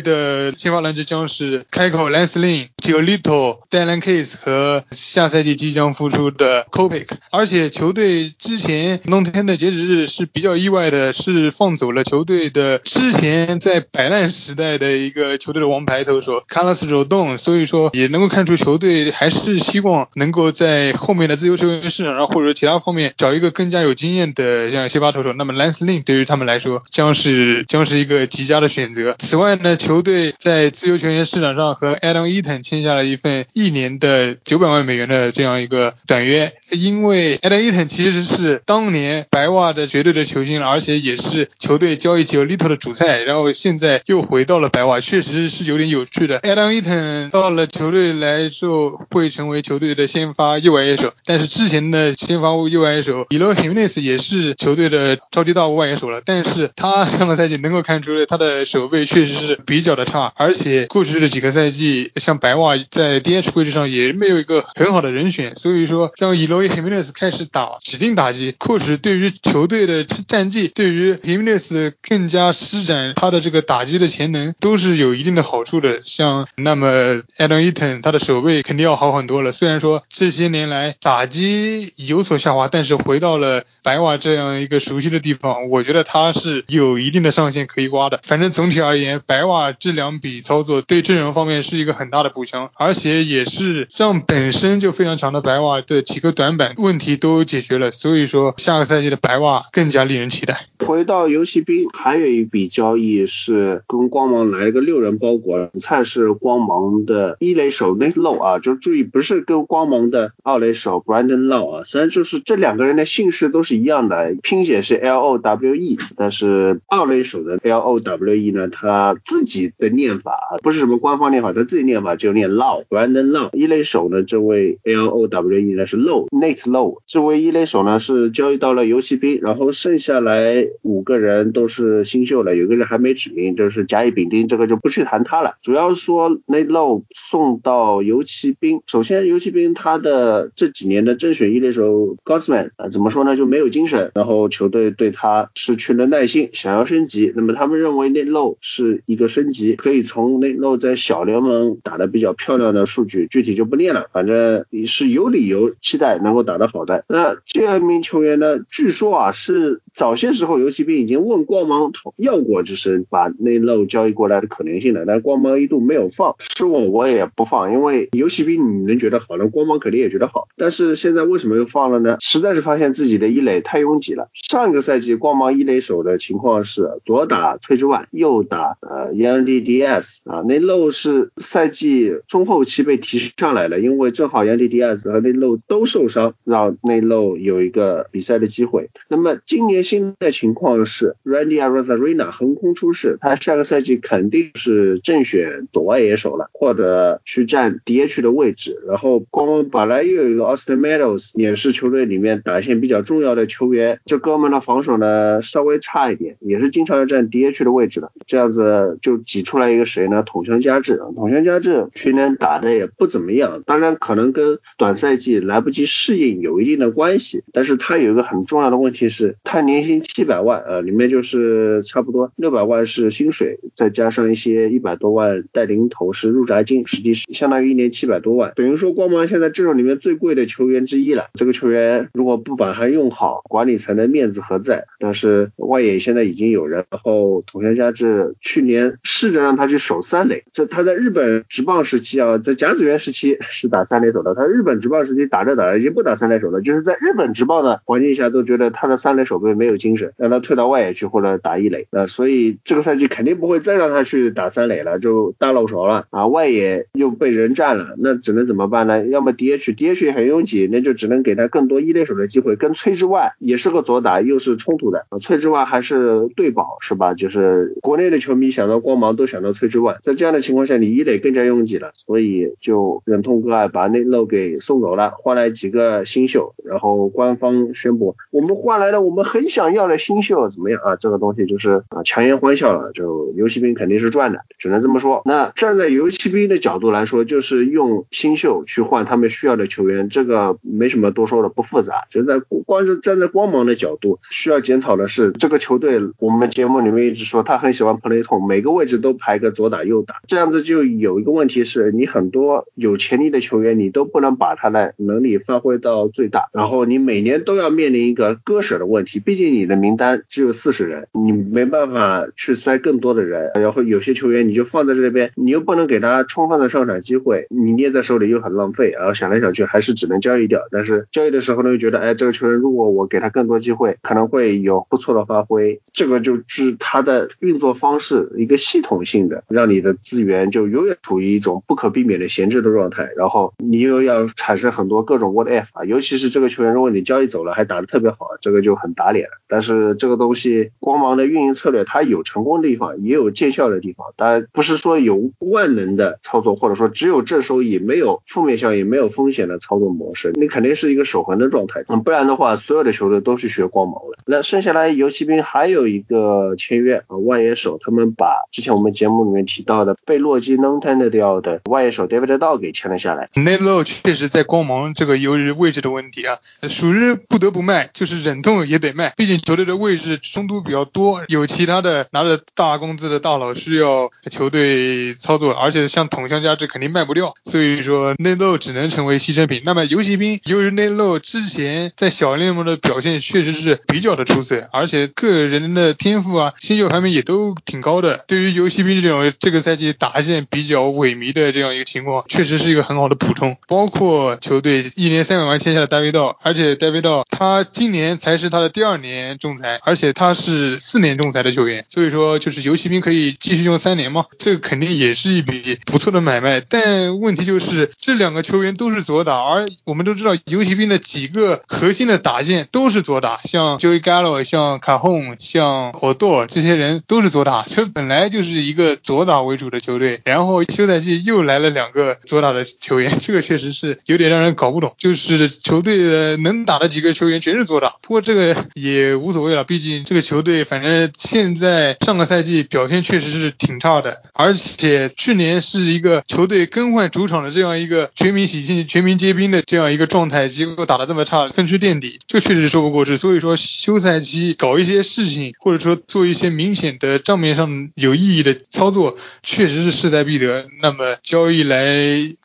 的先发篮子将是开口 Lance Lynn、Joe Little、Dylan Case 和下赛季即将复出的 Kopech。而且球队之前冬天的截止日是比较意外的，是放走了球队的之前在摆烂时代的一个球队的王牌投手 Carlos Rodon，所以说也能够看出球队还是希望能够在后面的自由球员市场上或者其他方面。找一个更加有经验的像先发投手，那么 Lance Lynn 对于他们来说将是将是一个极佳的选择。此外呢，球队在自由球员市场上和 Adam Eaton 签下了一份一年的九百万美元的这样一个短约。因为 Adam Eaton 其实是当年白袜的绝对的球星，而且也是球队交易 j o Little 的主菜，然后现在又回到了白袜，确实是有点有趣的。Adam Eaton 到了球队来之后会成为球队的先发右外野手，但是之前的先发右外外野手 e l o h i m e n e z 也是球队的超级大外野手了，但是他上个赛季能够看出来他的守备确实是比较的差，而且过去的几个赛季像白袜在 DH 位置上也没有一个很好的人选，所以说让 e l o h i m e n e z 开始打指定打击，或许对于球队的战绩，对于 h i m e n e z 更加施展他的这个打击的潜能都是有一定的好处的。像那么 Adam Eaton 他的守备肯定要好很多了，虽然说这些年来打击有所下滑，但但是回到了白瓦这样一个熟悉的地方，我觉得他是有一定的上限可以挖的。反正总体而言，白瓦这两笔操作对阵容方面是一个很大的补强，而且也是让本身就非常强的白瓦的几个短板问题都解决了。所以说，下个赛季的白瓦更加令人期待。回到游骑兵，还有一笔交易是跟光芒来了个六人包裹，菜是光芒的一垒手内漏啊，就注意不是跟光芒的二垒手 Brandon Low 啊，虽然就是这两两个人的姓氏都是一样的，拼写是 L O W E，但是二垒手的 L O W E 呢，他自己的念法，不是什么官方念法，他自己念法就念 Low，Brandon Low。一垒手呢，这位 L O W E 呢是 Low，Nate Low，这位一垒手呢是交易到了游骑兵，然后剩下来。五个人都是新秀了，有个人还没指名，就是甲乙丙丁，这个就不去谈他了。主要说 Nate Low 送到游骑兵，首先游骑兵他的这几年的正选一垒手啊，怎么说呢，就没有精神，然后球队对他失去了耐心，想要升级。那么他们认为内洛是一个升级，可以从内洛在小联盟打的比较漂亮的数据，具体就不念了，反正你是有理由期待能够打得好的。那这样一名球员呢，据说啊是早些时候。游骑兵已经问光芒要过，就是把内漏交易过来的可能性了，但是光芒一度没有放，是我我也不放，因为游骑兵你能觉得好，那光芒肯定也觉得好，但是现在为什么又放了呢？实在是发现自己的一垒太拥挤了。上个赛季光芒一垒手的情况是左打崔之万，右打呃 YNDDS 啊，内漏是赛季中后期被提上来了，因为正好 YNDDS 和内漏都受伤，让内漏有一个比赛的机会。那么今年新的情。况是，Randy Arozarena 横空出世，他下个赛季肯定是正选左外野手了，或者去占 DH 的位置。然后光本来又有一个 Austin Meadows，也是球队里面打线比较重要的球员。这哥们的防守呢稍微差一点，也是经常要占 DH 的位置的。这样子就挤出来一个谁呢？统香加治。统香加治去年打的也不怎么样，当然可能跟短赛季来不及适应有一定的关系。但是他有一个很重要的问题是，他年年薪七百。万呃，里面就是差不多六百万是薪水，再加上一些一百多万带零头是入宅金，实际是相当于一年七百多万，等于说光芒现在阵容里面最贵的球员之一了。这个球员如果不把他用好，管理层的面子何在？但是外野现在已经有人，然后统山家治去年试着让他去守三垒，这他在日本职棒时期啊，在甲子园时期 是打三垒手的，他日本职棒时期打着打着已经不打三垒手了，就是在日本职棒的环境下都觉得他的三垒手被没有精神。让他退到外野去或者打一垒，呃，所以这个赛季肯定不会再让他去打三垒了，就大漏勺了啊！外野又被人占了，那只能怎么办呢？要么 DH，DH 很拥挤，那就只能给他更多一垒手的机会。跟崔之外也是个左打，又是冲突的，崔之外还是对保是吧？就是国内的球迷想到光芒都想到崔之外，在这样的情况下，你一垒更加拥挤了，所以就忍痛割爱把内漏给送走了，换来几个新秀，然后官方宣布我们换来了我们很想要的新。秀怎么样啊？这个东西就是啊，强颜欢笑了。就游骑兵肯定是赚的，只能这么说。那站在游骑兵的角度来说，就是用新秀去换他们需要的球员，这个没什么多说的，不复杂。就在光是站在光芒的角度，需要检讨的是这个球队。我们节目里面一直说他很喜欢 play 痛，每个位置都排个左打右打，这样子就有一个问题是你很多有潜力的球员，你都不能把他的能力发挥到最大，然后你每年都要面临一个割舍的问题。毕竟你的名单。只有四十人，你没办法去塞更多的人，然后有些球员你就放在这边，你又不能给他充分的上场机会，你捏在手里又很浪费，然后想来想去还是只能交易掉。但是交易的时候呢，又觉得，哎，这个球员如果我给他更多机会，可能会有不错的发挥。这个就是他的运作方式，一个系统性的，让你的资源就永远处于一种不可避免的闲置的状态，然后你又要产生很多各种 what if 啊，尤其是这个球员，如果你交易走了还打得特别好，这个就很打脸。但是这个东西，光芒的运营策略它有成功的地方，也有见效的地方。当然不是说有万能的操作，或者说只有正收益没有负面效应、没有风险的操作模式，你肯定是一个守恒的状态。嗯，不然的话，所有的球队都是学光芒的。那剩下来游骑兵还有一个签约啊，外野手，他们把之前我们节目里面提到的被洛基 non tender 掉的外野手 David Daw 给签了下来。内洛确实在光芒这个由于位置的问题啊，属于不得不卖，就是忍痛也得卖，毕竟球队的位置冲突比较多，有其他的拿着大工资的大佬需要球队操作，而且像桶箱加这肯定卖不掉，所以说内漏只能成为牺牲品。那么游骑兵由于内漏之前在小联盟的表现确实是比较的出色，而且个人的天赋啊、新秀排名也都挺高的。对于游骑兵这种这个赛季打线比较萎靡的这样一个情况，确实是一个很好的补充。包括球队一年三百万签下的戴维道，而且戴维道他今年才是他的第二年年仲裁，而且他是四年仲裁的球员，所以说就是游骑兵可以继续用三年嘛，这个肯定也是一笔不错的买卖。但问题就是这两个球员都是左打，而我们都知道游骑兵的几个核心的打线都是左打，像 Joey Gallo、像卡洪、像 Odor 这些人都是左打，这本来就是一个左打为主的球队，然后休赛季又来了两个左打的球员，这个确实是有点让人搞不懂。就是球队的能打的几个球员全是左打，不过这个也也无所谓了，毕竟这个球队反正现在上个赛季表现确实是挺差的，而且去年是一个球队更换主场的这样一个全民喜庆、全民皆兵的这样一个状态，结果打得这么差，分区垫底，这确实说不过去。所以说休赛期搞一些事情，或者说做一些明显的账面上有意义的操作，确实是势在必得。那么交易来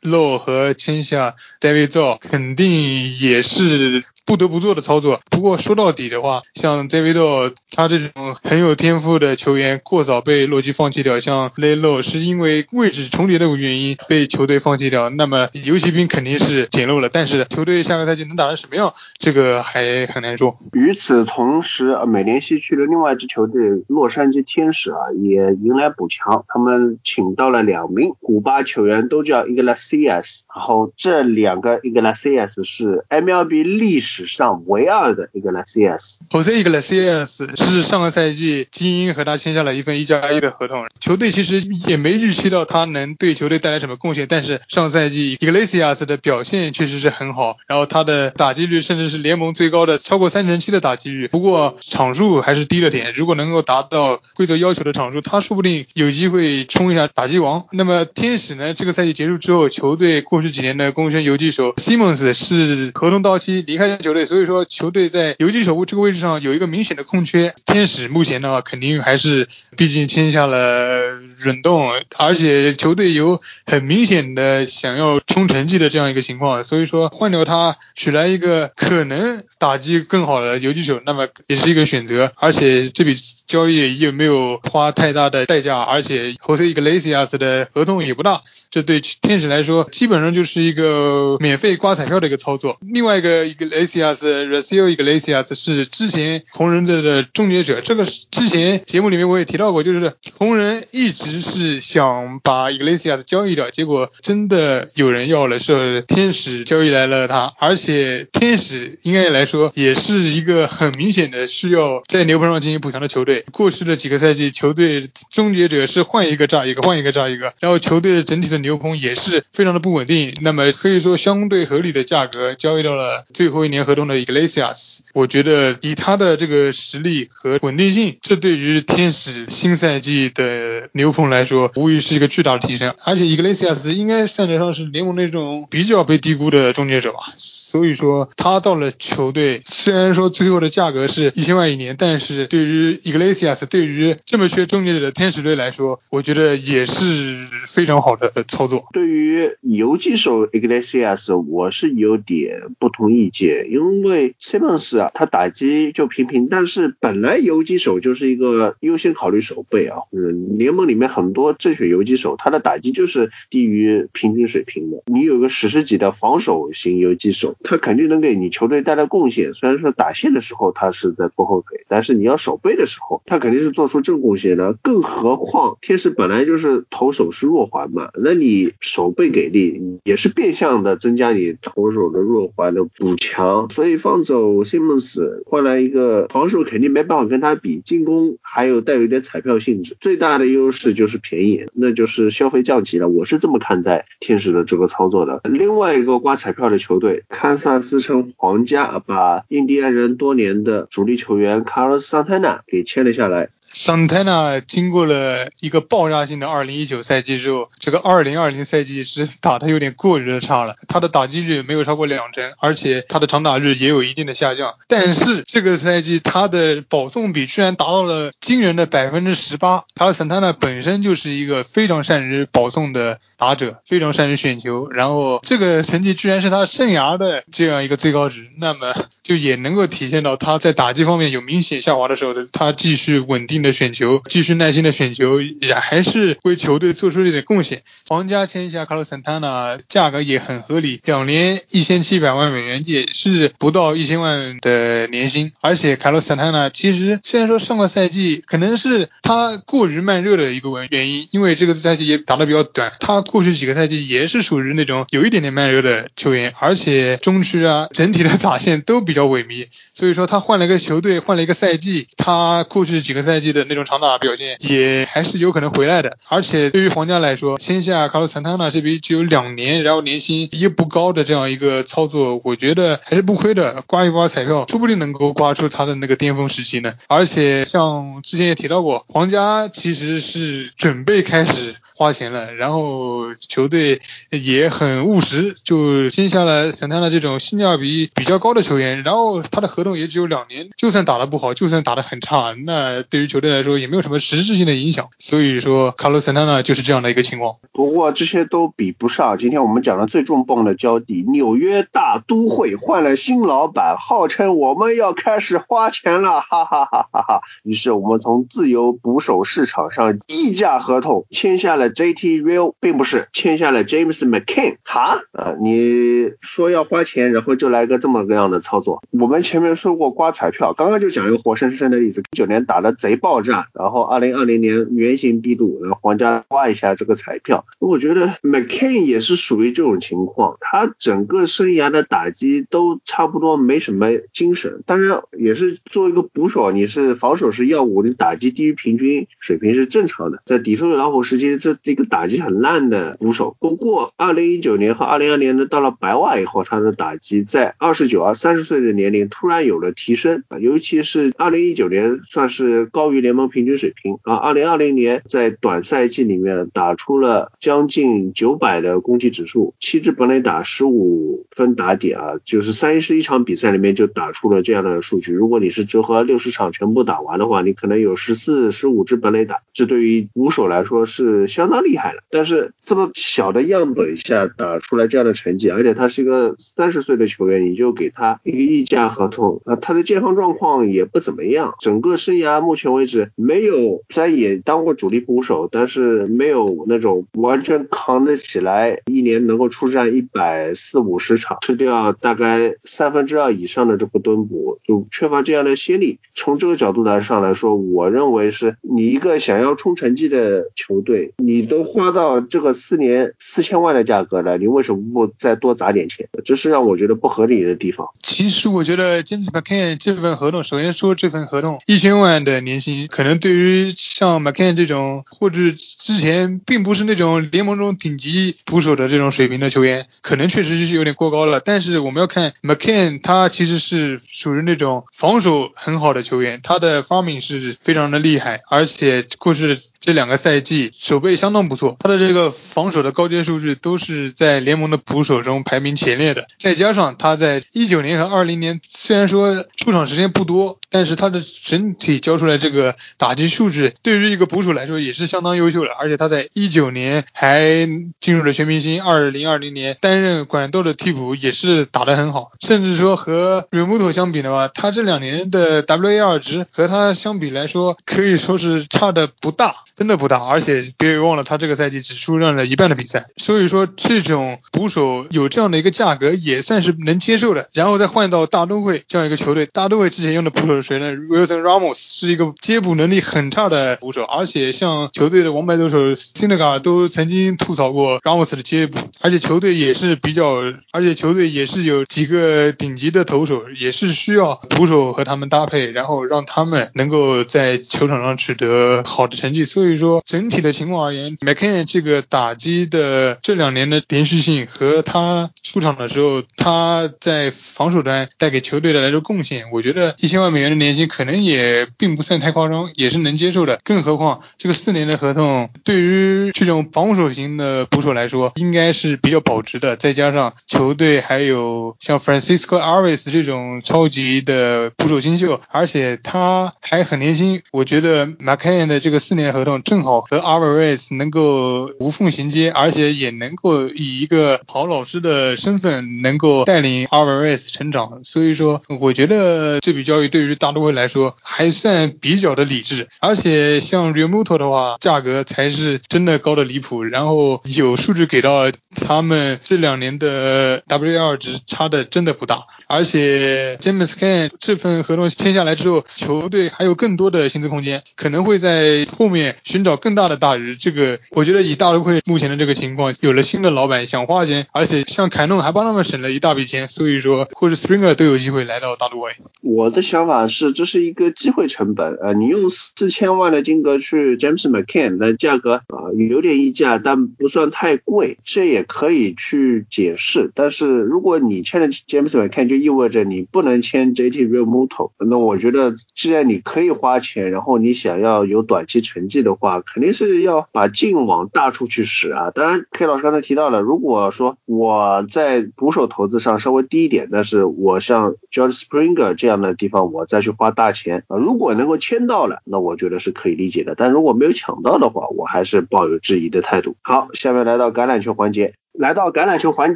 漏和签下 David Zhao，肯定也是不得不做的操作。不过说到底的话，像 Davido 他这种很有天赋的球员，过早被洛基放弃掉，像 l a y l o 是因为位置重叠的原因被球队放弃掉。那么游骑兵肯定是捡漏了，但是球队下个赛季能打成什么样，这个还很难说。与此同时，美联西区的另外一支球队洛杉矶天使啊，也迎来补强，他们请到了两名古巴球员，都叫 Iglesias，然后这两个 Iglesias 是 MLB 历史上唯二的 Iglesias。Jose Iglesias 是上个赛季精英和他签下了一份一加一的合同，球队其实也没预期到他能对球队带来什么贡献，但是上赛季 Iglesias 的表现确实是很好，然后他的打击率甚至是联盟最高的，超过三成七的打击率，不过场数还是低了点，如果能够达到规则要求的场数，他说不定有机会冲一下打击王。那么天使呢，这个赛季结束之后，球队过去几年的功勋游击手 Simmons 是合同到期离开球队，所以说球队在游击手这个位置上有一个明显的空缺。天使目前的话，肯定还是毕竟签下了忍动，而且球队有很明显的想要冲成绩的这样一个情况，所以说换掉他，取来一个可能打击更好的游击手，那么也是一个选择。而且这笔交易也没有花太大的代价，而且 Jose Iglesias 的合同也不大，这对天使来说基本上就是一个免费刮彩票的一个操作。另外一个 Iglesias Raciel Iglesias 是之前红人队的终结者，这个之前节目里面我也提到过，就是红人一直是想把 Iglesias 交易掉，结果真的有人要了，是天使交易来了他，而且天使应该来说也是一个很明显的需要在牛棚上进行补强的球队。过去的几个赛季，球队终结者是换一个炸一个，换一个炸一个，然后球队的整体的牛棚也是非常的不稳定。那么可以说相对合理的价格交易到了最后一年合同的 Iglesias，我觉得以他的这个实力和稳定性，这对于天使新赛季的牛棚来说，无疑是一个巨大的提升。而且 Iglesias 应该算得上是联盟那种比较被低估的终结者吧。所以说他到了球队，虽然说最后的价格是一千万一年，但是对于 Iglesias，对于这么缺终结者的天使队来说，我觉得也是非常好的 操作。对于游击手 Iglesias，我是有点不同意见，因为 Simmons 啊，他打击就平平，但是本来游击手就是一个优先考虑守备啊，嗯，联盟里面很多正选游击手，他的打击就是低于平均水平的。你有个史诗级的防守型游击手，他肯定能给你球队带来贡献。虽然说打线的时候他是在拖后腿，但是你要守备的时候，他肯定是做出正贡献的。更何况天使本来就是投手是弱环嘛，那你守备给力，也是变相的增加你投手的弱环的补强。所以放走 Simmons 换来一个防守，肯定没办法跟他比，进攻还有带有一点彩票性质。最大的优势就是便宜，那就是消费降级了。我是这么看待天使的这个操作的。另外一个刮彩票的球队看，堪萨斯城皇家把印第安人多年的主力球员卡尔斯桑泰纳给签了下来。桑泰纳经过了一个爆炸性的2019赛季之后，这个2020赛季是打的有点过于的差了。他的打击率没有超过两成，而且他的长打率也有一定的下降。但是这个赛季他的保送比居然达到了惊人的百分之十八。卡尔桑泰纳本身就是一个非常善于保送的打者，非常善于选球，然后这个成绩居然是他生涯的这样一个最高值，那么就也能够体现到他在打击方面有明显下滑的时候的，他继续稳定的选球，继续耐心的选球，也还是为球队做出了一点贡献。皇家签下卡洛桑塔纳，价格也很合理，两年一千七百万美元，也是不到一千万的年薪。而且卡洛桑塔纳其实虽然说上个赛季可能是他过于慢热的一个原因，因为这个赛季也打得比较短，他过去几个赛季也是属于那种有一点点慢热的球员，而且中区啊整体的打线都比较萎靡，所以说他换了一个球队，换了一个赛季，他过去几个赛季的那种长打表现也还是有可能回来的。而且对于皇家来说，签下卡洛桑塔纳这笔只有两年，然后年薪又不高的这样一个操作，我觉得还是不亏的。刮一刮彩票，说不定能够刮出他的那个巅峰时期呢。而且像之前也提到过，皇家其实是准备开始花钱了，然后球队也很务实，就签下了桑塔纳这种性价比比较高的球员。然后他的合同也只有两年，就算打得不好，就算打得很差，那对于球队来说也没有什么实质性的影响。所以说，卡洛桑塔纳就是这样的一个情况。不过这些都比不上今天我们讲的最重磅的交地——纽约大都会换了新老板，号称我们要开始花钱了，哈哈哈哈哈。于是我们从自由捕手市场上溢价合同签下了 J.T. Real，并不是签下了 James McCann。哈，啊，你说要花钱，然后就来个这么个样的操作。我们前面说过刮彩票，刚刚就讲一个活生生的例子：一九年打的贼爆炸，然后二零二零年原形毕露，然后皇家刮一下这个彩票。我觉得 McCain 也是属于这种情况，他整个生涯的打击都差不多没什么精神。当然，也是作为一个捕手，你是防守是要五，你打击低于平均水平是正常的。在底特律老虎时期，这这个打击很烂的捕手。不过，二零一九年和二零二年的到了白袜以后，他的打击在二十九啊三十岁的年龄突然有了提升啊，尤其是二零一九年算是高于联盟平均水平啊。二零二零年在短赛季里面打出了将近九百的攻击指数，七支本垒打，十五分打点啊，就是三十一场比赛里面就打出了这样的数据。如果你是折合六十场全部打完的话，你可能有十四、十五支本垒打，这对于捕手来说是相当厉害的。但是这么小的样本下打出来这样的成绩，而且他是一个三十岁的球员，你就给他一个溢价合同啊，他的健康状况也不怎么样，整个生涯目前为止没有，虽然也当过主力捕手，但是没有那种完全扛得起来，一年能够出战一百四五十场，吃掉大概三分之二以上的这个蹲捕，就缺乏这样的先例。从这个角度来上来说，我认为是你一个想要冲成绩的球队，你都花到这个四年四千万的价格了，你为什么不再多砸点钱？这是让我觉得不合理的地方。其实我觉得 James McCann 这份合同，首先说这份合同一千万的年薪，可能对于像 McCann 这种，或者之前并不是那种联盟中顶级捕手的这种水平的球员，可能确实是有点过高了。但是我们要看 McCann，他其实是属于那种防守很好的球员，他的发明是非常的厉害，而且过去这两个赛季守备相当不错，他的这个防守的高阶数据都是在联盟的捕手中排名前列的。再加上他在一九年和二零年虽然说出场时间不多，但是他的整体交出来这个打击数据，对于一个捕手来说也是相当优秀的。而且他在一九年还进入了全明星，二零二零年担任管道的替补也是打得很好。甚至说和 Remoto 相比的话，他这两年的 WAR 值和他相比来说可以说是差的不大，真的不大。而且别忘了他这个赛季只出任了一半的比赛，所以说这种捕手有这样的一个价格也也算是能接受的。然后再换到大都会这样一个球队，大都会之前用的捕手是谁呢？Wilson Ramos 是一个接捕能力很差的捕手，而且像球队的王牌投手 s i n e g a 都曾经吐槽过 Ramos 的接捕，而且球队也是比较，而且球队也是有几个顶级的投手，也是需要捕手和他们搭配，然后让他们能够在球场上取得好的成绩。所以说整体的情况而言，McCann 这个打击的这两年的连续性和他出场的时候，他在防守端带给球队的来说贡献，我觉得一千万美元的年薪可能也并不算太夸张，也是能接受的。更何况这个四年的合同，对于这种防守型的捕手来说，应该是比较保值的。再加上球队还有像 Francisco Ariz 这种超级的捕手新秀，而且他还很年轻，我觉得 McCann 的这个四年合同正好和 Alvarez 能够无缝衔接，而且也能够以一个好老师的身份能够带领 Alvarez 成长。所以说，我觉得这笔交易对于大都会来说还算比较的理智。而且像 Remoto 的话，价格才是真的高的离谱。然后有数据给到他们这两年的 WAR 值差的真的不大。而且 James Can 这份合同签下来之后，球队还有更多的薪资空间，可能会在后面寻找更大的大鱼。这个我觉得以大都会目前的这个情况，有了新的老板想花钱，而且像凯诺还帮他们省了一大笔钱，所以说或者 Springer 都有机会来到大都会。我的想法是，这是一个机会成本。呃，你用四千万的金额去 James McCann 的价格啊，有点溢价，但不算太贵，这也可以去解释。但是如果你签了 James McCann，就意味着你不能签 JT Realmuto，那我觉得既然你可以花钱，然后你想要有短期成绩的话，肯定是要把劲往大处去使啊。当然，K 老师刚才提到了，如果说我在捕手投资上稍微低一点，但是我像 George Springer 这样的地方，我再去花大钱啊，如果能够签到了，那我觉得是可以理解的。但如果没有抢到的话，我还是抱有质疑的态度。好，下面来到橄榄球环节，来到橄榄球环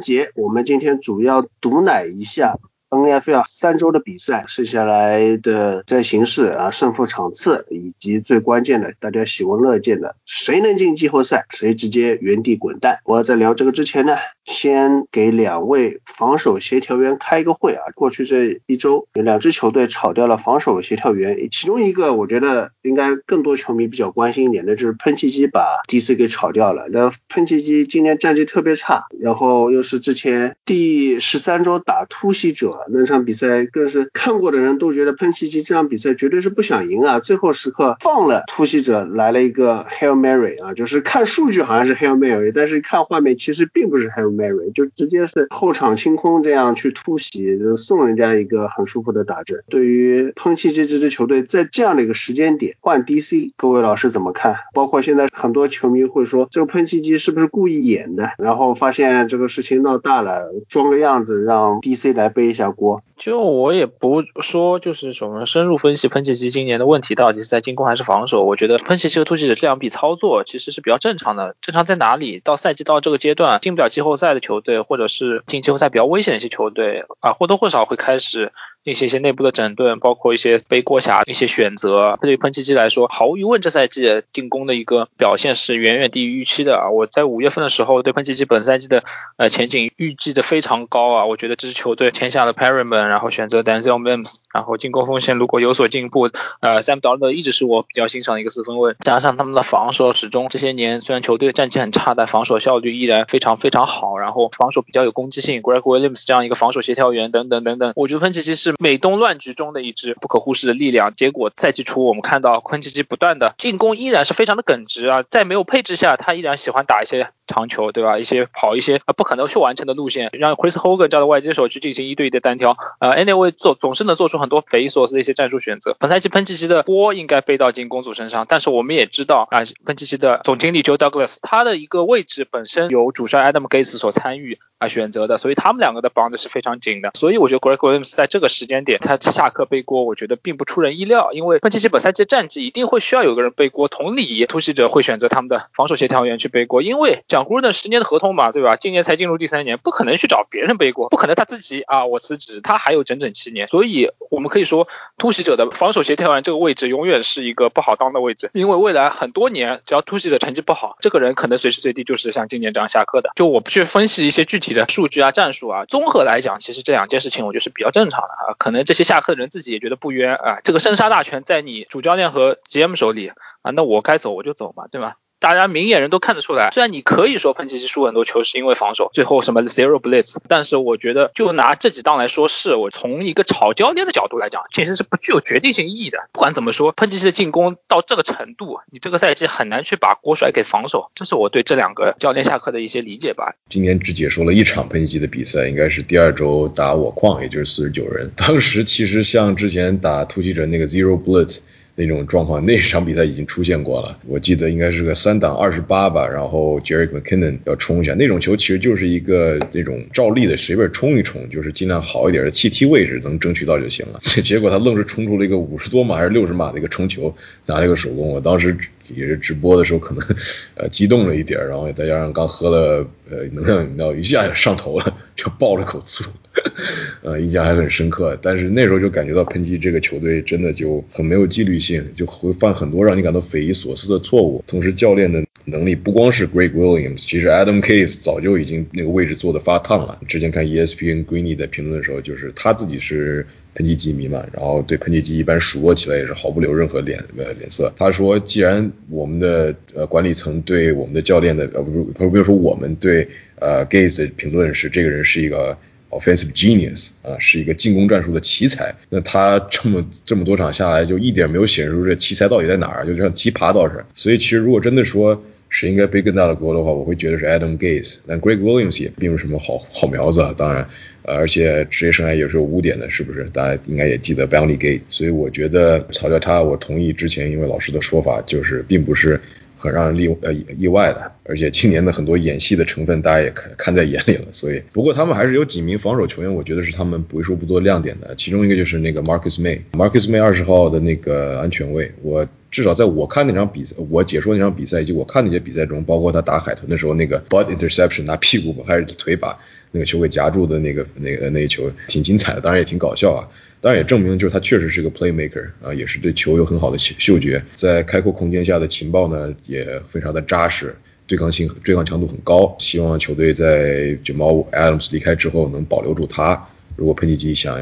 节，我们今天主要毒奶一下。NFL 三周的比赛，剩下来的在形势啊，胜负场次以及最关键的，大家喜闻乐见的，谁能进季后赛，谁直接原地滚蛋。我在聊这个之前呢，先给两位防守协调员开一个会啊。过去这一周，有两支球队炒掉了防守协调员，其中一个我觉得应该更多球迷比较关心一点的，就是喷气机把 DC 给炒掉了。那喷气机今年战绩特别差，然后又是之前第十三周打突袭者。那场比赛更是看过的人都觉得喷气机这场比赛绝对是不想赢啊！最后时刻放了突袭者来了一个 Hail Mary 啊，就是看数据好像是 Hail Mary，但是看画面其实并不是 Hail Mary，就直接是后场清空这样去突袭，就送人家一个很舒服的打针。对于喷气机这支球队在这样的一个时间点换 DC，各位老师怎么看？包括现在很多球迷会说这个喷气机是不是故意演的？然后发现这个事情闹大了，装个样子让 DC 来背一下。锅就我也不说，就是什么深入分析喷气机今年的问题到底是在进攻还是防守。我觉得喷气机和突击者这两笔操作其实是比较正常的。正常在哪里？到赛季到这个阶段，进不了季后赛的球队，或者是进季后赛比较危险的一些球队啊，或多或少会开始。进行一些内部的整顿，包括一些背锅侠一些选择。对于喷气机来说，毫无疑问，这赛季进攻的一个表现是远远低于预期的啊！我在五月份的时候对喷气机本赛季的呃前景预计的非常高啊！我觉得这支球队签下了 Perryman，然后选择 Daniel Mims，然后进攻锋线如果有所进步，呃，Sam Darnold 一直是我比较欣赏的一个四分卫，加上他们的防守始终这些年虽然球队战绩很差，但防守效率依然非常非常好，然后防守比较有攻击性，Greg Williams 这样一个防守协调员等等等等，我觉得喷气机是。美东乱局中的一支不可忽视的力量。结果赛季初我们看到昆奇基不断的进攻依然是非常的耿直啊，在没有配置下，他依然喜欢打一些长球，对吧？一些跑一些不可能去完成的路线，让 Chris Hogan 这样的外接手去进行一对一的单挑。呃，Anyway 做总是能做出很多匪夷所思的一些战术选择。本赛季喷气机的锅应该背到进攻组身上，但是我们也知道啊，喷气机的总经理 Joe Douglas 他的一个位置本身由主帅 Adam Gase 所参与啊选择的，所以他们两个的 bond 是非常紧的。所以我觉得 Greg Williams 在这个时间点他下课背锅，我觉得并不出人意料，因为喷气机本赛季战绩一定会需要有个人背锅。同理，突袭者会选择他们的防守协调员去背锅，因为这讲 Gruden 十年的合同嘛，对吧？今年才进入第三年，不可能去找别人背锅，不可能他自己啊我辞职，他还有整整七年。所以我们可以说，突袭者的防守协调员这个位置永远是一个不好当的位置，因为未来很多年，只要突袭者成绩不好，这个人可能随时随地就是像今年这样下课的。就我不去分析一些具体的数据啊、战术啊，综合来讲，其实这两件事情我觉得是比较正常的啊。可能这些下课的人自己也觉得不冤啊，这个生杀大权在你主教练和 GM 手里啊，那我该走我就走嘛，对吧？大家明眼人都看得出来，虽然你可以说喷气机输很多球是因为防守，最后什么 zero blitz，但是我觉得就拿这几档来说，是我从一个炒教练的角度来讲，其实是不具有决定性意义的。不管怎么说，喷气机的进攻到这个程度，你这个赛季很难去把锅甩给防守，这是我对这两个教练下课的一些理解吧。今年只解说了一场喷气机的比赛，应该是第二周打我矿，也就是四十九人。当时其实像之前打突袭者那个 zero blitz。那种状况，那场比赛已经出现过了。我记得应该是个三档二十八吧，然后 Jerry McKinnon 要冲一下，那种球其实就是一个那种照例的随便冲一冲，就是尽量好一点的气踢位置能争取到就行了。结果他愣是冲出了一个五十多码还是六十码的一个冲球，拿了一个手工。我当时也是直播的时候可能 呃激动了一点，然后再加上刚喝了呃能量饮料，一下就上头了，就爆了口醋。呃，印象还很深刻，但是那时候就感觉到喷气这个球队真的就很没有纪律性，就会犯很多让你感到匪夷所思的错误。同时，教练的能力不光是 Greg Williams，其实 Adam Case 早就已经那个位置做的发烫了。之前看 ESPN Greeny 在评论的时候，就是他自己是喷气机迷嘛，然后对喷气机一般数落起来也是毫不留任何脸呃脸色。他说，既然我们的呃管理层对我们的教练的呃不是不是说我们对呃 Gaze 的评论是这个人是一个。Offensive genius 啊，是一个进攻战术的奇才。那他这么这么多场下来，就一点没有显示出这奇才到底在哪儿，就像奇葩倒是。所以其实如果真的说谁应该背更大的锅的话，我会觉得是 Adam Gase。但 Greg Williams 也并不是什么好好苗子，啊，当然，而且职业生涯也是有污点的，是不是？大家应该也记得 Bounty Gate。所以我觉得嘲笑他，我同意之前一位老师的说法，就是并不是。很让人意呃意外的，而且今年的很多演戏的成分，大家也看看在眼里了。所以，不过他们还是有几名防守球员，我觉得是他们为数不多亮点的。其中一个就是那个 Marcus May，Marcus May 二十号的那个安全卫，我至少在我看那场比赛，我解说那场比赛以及我看那些比赛中，包括他打海豚的时候那个 butt interception，拿屁股还是腿把那个球给夹住的那个那个那一球，挺精彩的，当然也挺搞笑啊。当然也证明，就是他确实是个 playmaker 啊，也是对球有很好的嗅觉，在开阔空间下的情报呢也非常的扎实，对抗性、对抗强度很高。希望球队在卷毛 Adams 离开之后能保留住他。如果喷气机想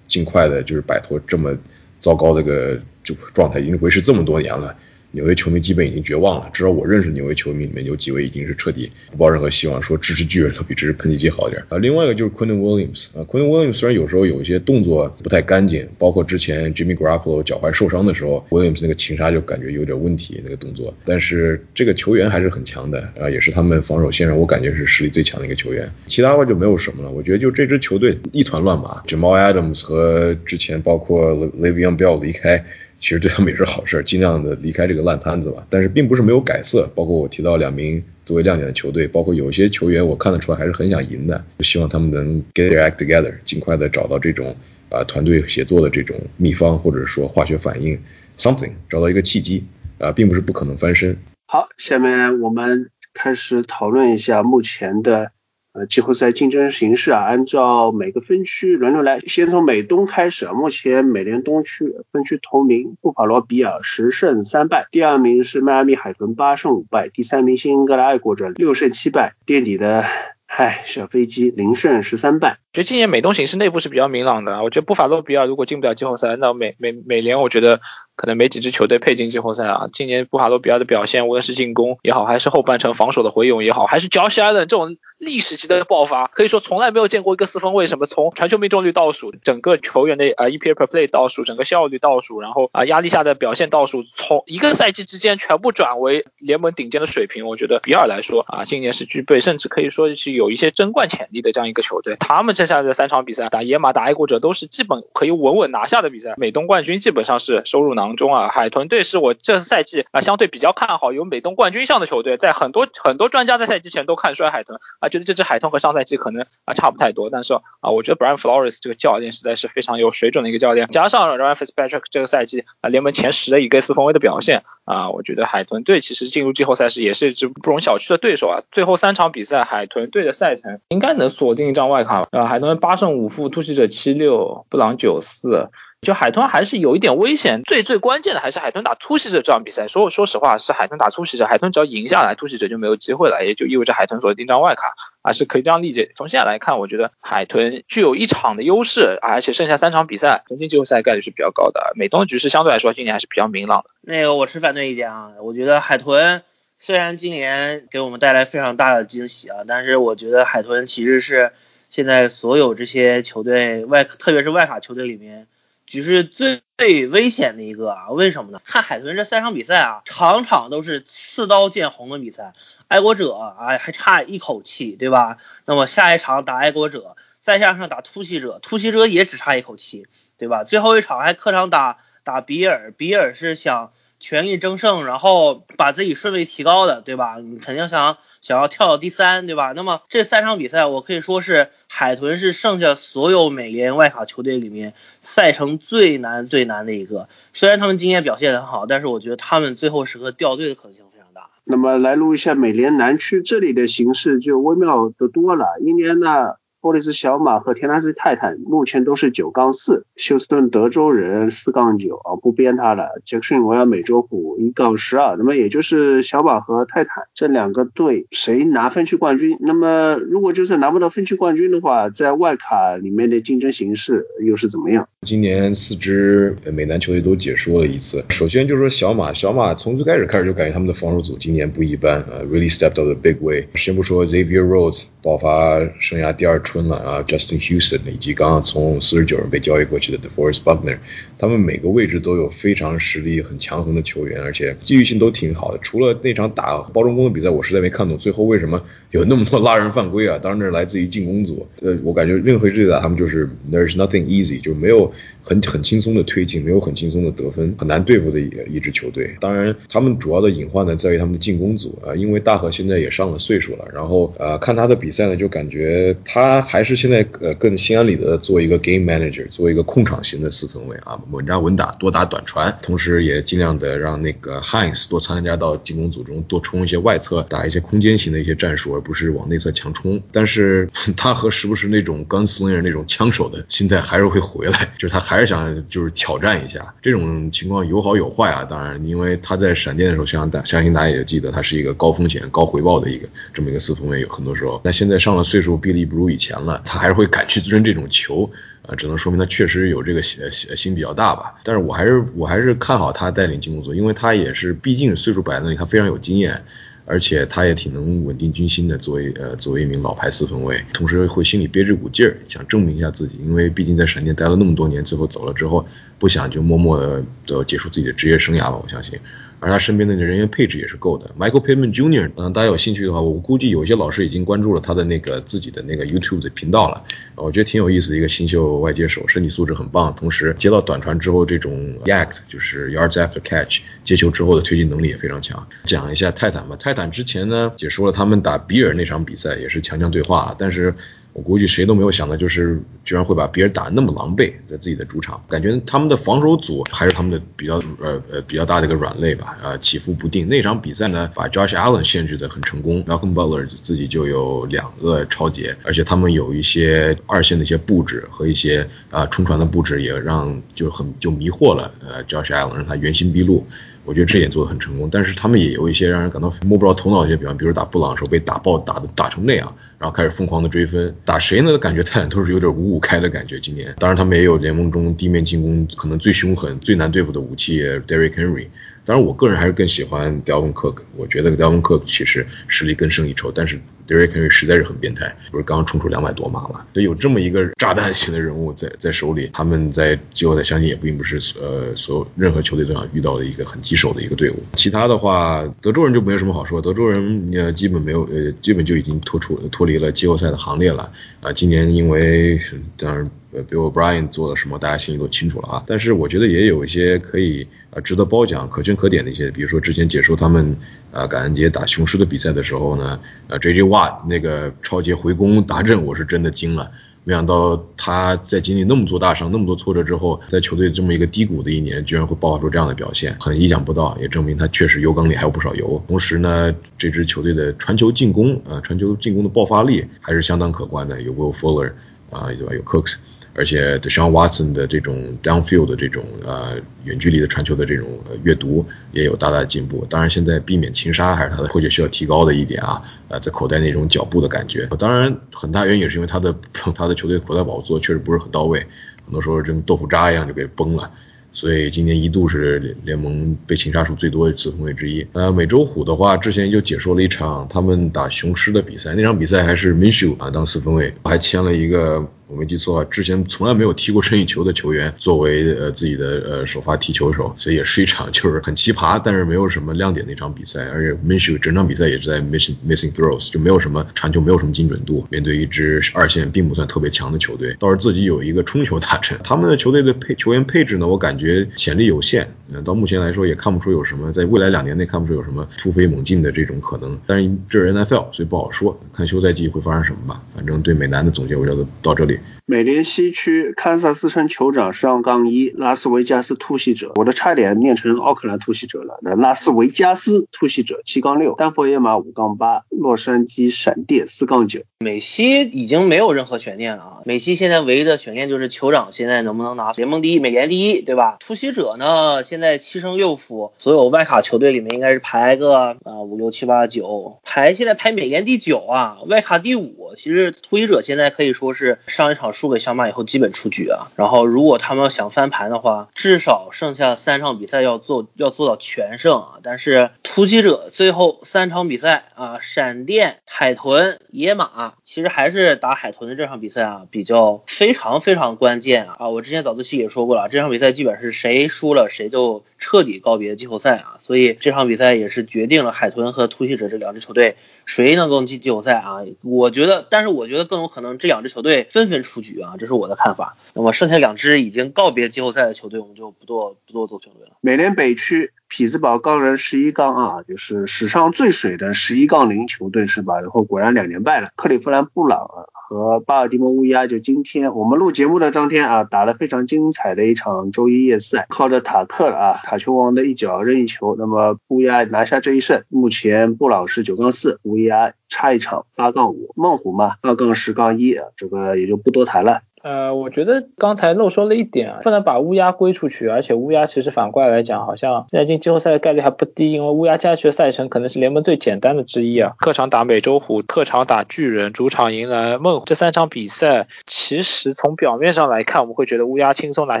尽快的，就是摆脱这么糟糕的个就状态，已经维持这么多年了。纽约球迷基本已经绝望了，至少我认识纽约球迷里面有几位已经是彻底不抱任何希望，说支持巨人都比支持喷气机好点啊。另外一个就是 Quinn Williams 啊，Quinn Williams 虽然有时候有一些动作不太干净，包括之前 Jimmy Garoppolo 脚踝受伤的时候，Williams 那个擒杀就感觉有点问题那个动作，但是这个球员还是很强的啊，也是他们防守线上我感觉是实力最强的一个球员。其他话就没有什么了，我觉得就这支球队一团乱麻，Jamal Adams 和之前包括 Le'Veon Bell 离开。其实对他们也是好事，尽量的离开这个烂摊子吧。但是并不是没有改色，包括我提到两名作为亮点的球队，包括有些球员我看得出来还是很想赢的，就希望他们能 get their act together，尽快的找到这种啊团队协作的这种秘方，或者说化学反应 something，找到一个契机啊，并不是不可能翻身。好，下面我们开始讨论一下目前的。呃，季后赛竞争形势啊，按照每个分区轮流来，先从美东开始。目前美联东区分区头名布法罗比尔十胜三败，第二名是迈阿密海豚八胜五败，第三名新英格兰爱国者六胜七败，垫底的嗨，小飞机零胜十三败。觉得今年美东形势内部是比较明朗的。我觉得布法罗比尔如果进不了季后赛，那美美美联我觉得可能没几支球队配进季后赛啊。今年布法罗比尔的表现，无论是进攻也好，还是后半程防守的回勇也好，还是 Josh Allen 这种历史级的爆发，可以说从来没有见过一个四分卫什么从传球命中率倒数，整个球员的呃 EPA per play 倒数，整个效率倒数，然后啊压力下的表现倒数，从一个赛季之间全部转为联盟顶尖的水平。我觉得比尔来说啊，今年是具备甚至可以说是有一些争冠潜力的这样一个球队。他们这剩下的三场比赛。打野马、打爱国者都是基本可以稳稳拿下的比赛。美东冠军基本上是收入囊中啊。海豚队是我这次赛季啊相对比较看好有美东冠军相的球队，在很多很多专家在赛季前都看衰海豚啊，觉得这支海豚和上赛季可能啊差不太多。但是啊，我觉得 Brian Flores 这个教练实在是非常有水准的一个教练，加上 Ryan Fitzpatrick 这个赛季啊联盟前十的一个四分卫的表现啊，我觉得海豚队其实进入季后赛时也是一支不容小觑的对手啊。最后三场比赛，海豚队的赛程应该能锁定一张外卡啊。海豚八胜五。负突袭者七六，布朗九四，就海豚还是有一点危险。最最关键的还是海豚打突袭者这场比赛。说说实话，是海豚打突袭者，海豚只要赢下来，突袭者就没有机会了，也就意味着海豚锁定张外卡啊，是可以这样理解。从现在来看，我觉得海豚具有一场的优势，而且剩下三场比赛，冲进季后赛概率是比较高的。美东局势相对来说今年还是比较明朗的。那个我持反对意见啊，我觉得海豚虽然今年给我们带来非常大的惊喜啊，但是我觉得海豚其实是。现在所有这些球队外，特别是外卡球队里面，就是最最危险的一个啊？为什么呢？看海豚这三场比赛啊，场场都是刺刀见红的比赛。爱国者哎，还差一口气，对吧？那么下一场打爱国者，再加上打突袭者，突袭者也只差一口气，对吧？最后一场还客场打打比尔，比尔是想全力争胜，然后把自己顺位提高的，对吧？你肯定想想要跳到第三，对吧？那么这三场比赛，我可以说是。海豚是剩下所有美联外卡球队里面赛程最难最难的一个，虽然他们今天表现很好，但是我觉得他们最后时刻掉队的可能性非常大。那么来录一下美联南区这里的形势就微妙的多了，一年呢。波利斯小马和田纳西泰坦目前都是九杠四，休斯顿德州人四杠九啊，不编他了。杰克逊维尔美洲虎一杠十二，那么也就是小马和泰坦这两个队谁拿分区冠军？那么如果就算拿不到分区冠军的话，在外卡里面的竞争形势又是怎么样？今年四支美男球队都解说了一次。首先就说小马，小马从最开始开始就感觉他们的防守组今年不一般啊，really stepped up the big way。先不说 Xavier Rhodes 爆发生涯第二春了啊，Justin Houston 以及刚刚从四十九人被交易过去的 DeForest Buckner，他们每个位置都有非常实力很强横的球员，而且机遇性都挺好的。除了那场打包装工的比赛，我实在没看懂最后为什么有那么多拉人犯规啊。当然那是来自于进攻组，呃，我感觉任何一支打他们就是 There's nothing easy，就没有。很很轻松的推进，没有很轻松的得分，很难对付的一一支球队。当然，他们主要的隐患呢在于他们的进攻组啊，因为大河现在也上了岁数了。然后呃，看他的比赛呢，就感觉他还是现在呃更心安理得做一个 game manager，做一个控场型的四分卫啊，稳扎稳打，多打短传，同时也尽量的让那个 Hines 多参加到进攻组中，多冲一些外侧，打一些空间型的一些战术，而不是往内侧强冲。但是他和时不时那种跟斯内尔那种枪手的心态还是会回来，就是他。还是想就是挑战一下，这种情况有好有坏啊。当然，因为他在闪电的时候，相信大相信大家也记得，他是一个高风险高回报的一个这么一个四分卫。有很多时候，那现在上了岁数，臂力不如以前了，他还是会敢去追这种球啊，只能说明他确实有这个心心比较大吧。但是我还是我还是看好他带领进攻组，因为他也是毕竟岁数摆在那里，他非常有经验。而且他也挺能稳定军心的，作为呃作为一名老牌四分卫，同时会心里憋着股劲儿，想证明一下自己，因为毕竟在闪电待了那么多年，最后走了之后，不想就默默的结束自己的职业生涯吧，我相信。而他身边的人员配置也是够的。Michael Pittman Jr.，嗯，大家有兴趣的话，我估计有些老师已经关注了他的那个自己的那个 YouTube 的频道了。我觉得挺有意思的一个新秀外接手，身体素质很棒，同时接到短传之后，这种 YAC 就是 Yards After Catch 接球之后的推进能力也非常强。讲一下泰坦吧，泰坦之前呢解说了他们打比尔那场比赛，也是强强对话了，但是。我估计谁都没有想到，就是居然会把别人打那么狼狈，在自己的主场，感觉他们的防守组还是他们的比较呃呃比较大的一个软肋吧，呃起伏不定。那场比赛呢，把 Josh Allen 限制的很成功，Malcolm Butler 自己就有两个超节，而且他们有一些二线的一些布置和一些啊冲传的布置，也让就很就迷惑了呃 Josh Allen，让他原形毕露。我觉得这点做得很成功。但是他们也有一些让人感到摸不着头脑的一些比方，比如打布朗的时候被打爆打的打成那样，然后开始疯狂的追分，打谁呢？感觉泰坦都是有点五五开的感觉。今年，当然他们也有联盟中地面进攻可能最凶狠、最难对付的武器 Derrick Henry。当然，我个人还是更喜欢 Dalvin Cook。我觉得 Dalvin Cook 其实实力更胜一筹，但是 Derrick Henry 实在是很变态，不是刚刚冲出两百多码嘛？所以有这么一个炸弹型的人物在在手里，他们在季后赛相信也并不是呃所有任何球队都想遇到的一个很棘手的一个队伍。其他的话，德州人就没有什么好说，德州人呃基本没有呃基本就已经脱出脱离了季后赛的行列了啊。今年因为当然。呃，Bill O'Brien 做了什么，大家心里都清楚了啊。但是我觉得也有一些可以呃值得褒奖、可圈可点的一些，比如说之前解说他们啊感恩节打雄狮的比赛的时候呢，啊 JJ Watt 那个超级回攻达阵，我是真的惊了。没想到他在经历那么多大伤、那么多挫折之后，在球队这么一个低谷的一年，居然会爆发出这样的表现，很意想不到，也证明他确实油缸里还有不少油。同时呢，这支球队的传球进攻啊，传球进攻的爆发力还是相当可观的，有 Will Fuller 啊，对吧？有 Cooks。而且 d e s h a n Watson 的这种 downfield 的这种呃远距离的传球的这种呃阅读也有大大的进步。当然，现在避免擒杀还是他的破解需要提高的一点啊。呃，在口袋那种脚步的感觉，当然很大原因也是因为他的他的球队口袋保护做确实不是很到位，很多时候就跟豆腐渣一样就给崩了。所以今年一度是联联盟被擒杀数最多的次分位之一。呃，美洲虎的话，之前就解说了一场他们打雄狮的比赛，那场比赛还是 Minshew 啊当四分位，还签了一个。我没记错，之前从来没有踢过任意球的球员作为呃自己的呃首发踢球手，所以也是一场就是很奇葩，但是没有什么亮点的一场比赛。而且 Minshew 整场比赛也是在 missing missing throws，就没有什么传球，没有什么精准度。面对一支二线并不算特别强的球队，倒是自己有一个冲球大阵。他们的球队的配球员配置呢，我感觉潜力有限。嗯，到目前来说也看不出有什么，在未来两年内看不出有什么突飞猛进的这种可能。但是这是 NFL，所以不好说，看休赛季会发生什么吧。反正对美男的总结我就到这里。美联西区堪萨斯城酋长十二杠一，拉斯维加斯突袭者，我都差点念成奥克兰突袭者了。那拉斯维加斯突袭者七杠六，丹佛野马五杠八，洛杉矶闪电四杠九。美西已经没有任何悬念了啊！美西现在唯一的悬念就是酋长现在能不能拿联盟第一、美联第一，对吧？突袭者呢，现在七胜六负，所有外卡球队里面应该是排个啊五六七八九，排现在排美联第九啊，外卡第五。其实突袭者现在可以说是上上一场。输给小马以后基本出局啊，然后如果他们要想翻盘的话，至少剩下三场比赛要做要做到全胜啊。但是突击者最后三场比赛啊，闪电、海豚、野马，其实还是打海豚的这场比赛啊，比较非常非常关键啊。我之前早自习也说过了，这场比赛基本是谁输了谁就彻底告别季后赛啊。所以这场比赛也是决定了海豚和突袭者这两支球队。谁能够进季后赛啊？我觉得，但是我觉得更有可能这两支球队纷纷出局啊，这是我的看法。那么剩下两支已经告别季后赛的球队，我们就不做不做做评论了。美联北区。匹兹堡钢人十一杠二，就是史上最水的十一杠零球队是吧？然后果然两连败了。克利夫兰布朗和巴尔的摩乌鸦就今天我们录节目的当天啊，打了非常精彩的一场周一夜赛，靠着塔克啊塔球王的一脚任意球，那么乌鸦拿下这一胜。目前布朗是九杠四，乌鸦差一场八杠五，猛虎嘛二杠十杠一，这个也就不多谈了。呃，我觉得刚才漏说了一点啊，不能把乌鸦归出去，而且乌鸦其实反过来来讲，好像现在进季后赛的概率还不低，因为乌鸦接下去的赛程可能是联盟最简单的之一啊。客场打美洲虎，客场打巨人，主场迎来猛虎，这三场比赛其实从表面上来看，我们会觉得乌鸦轻松拿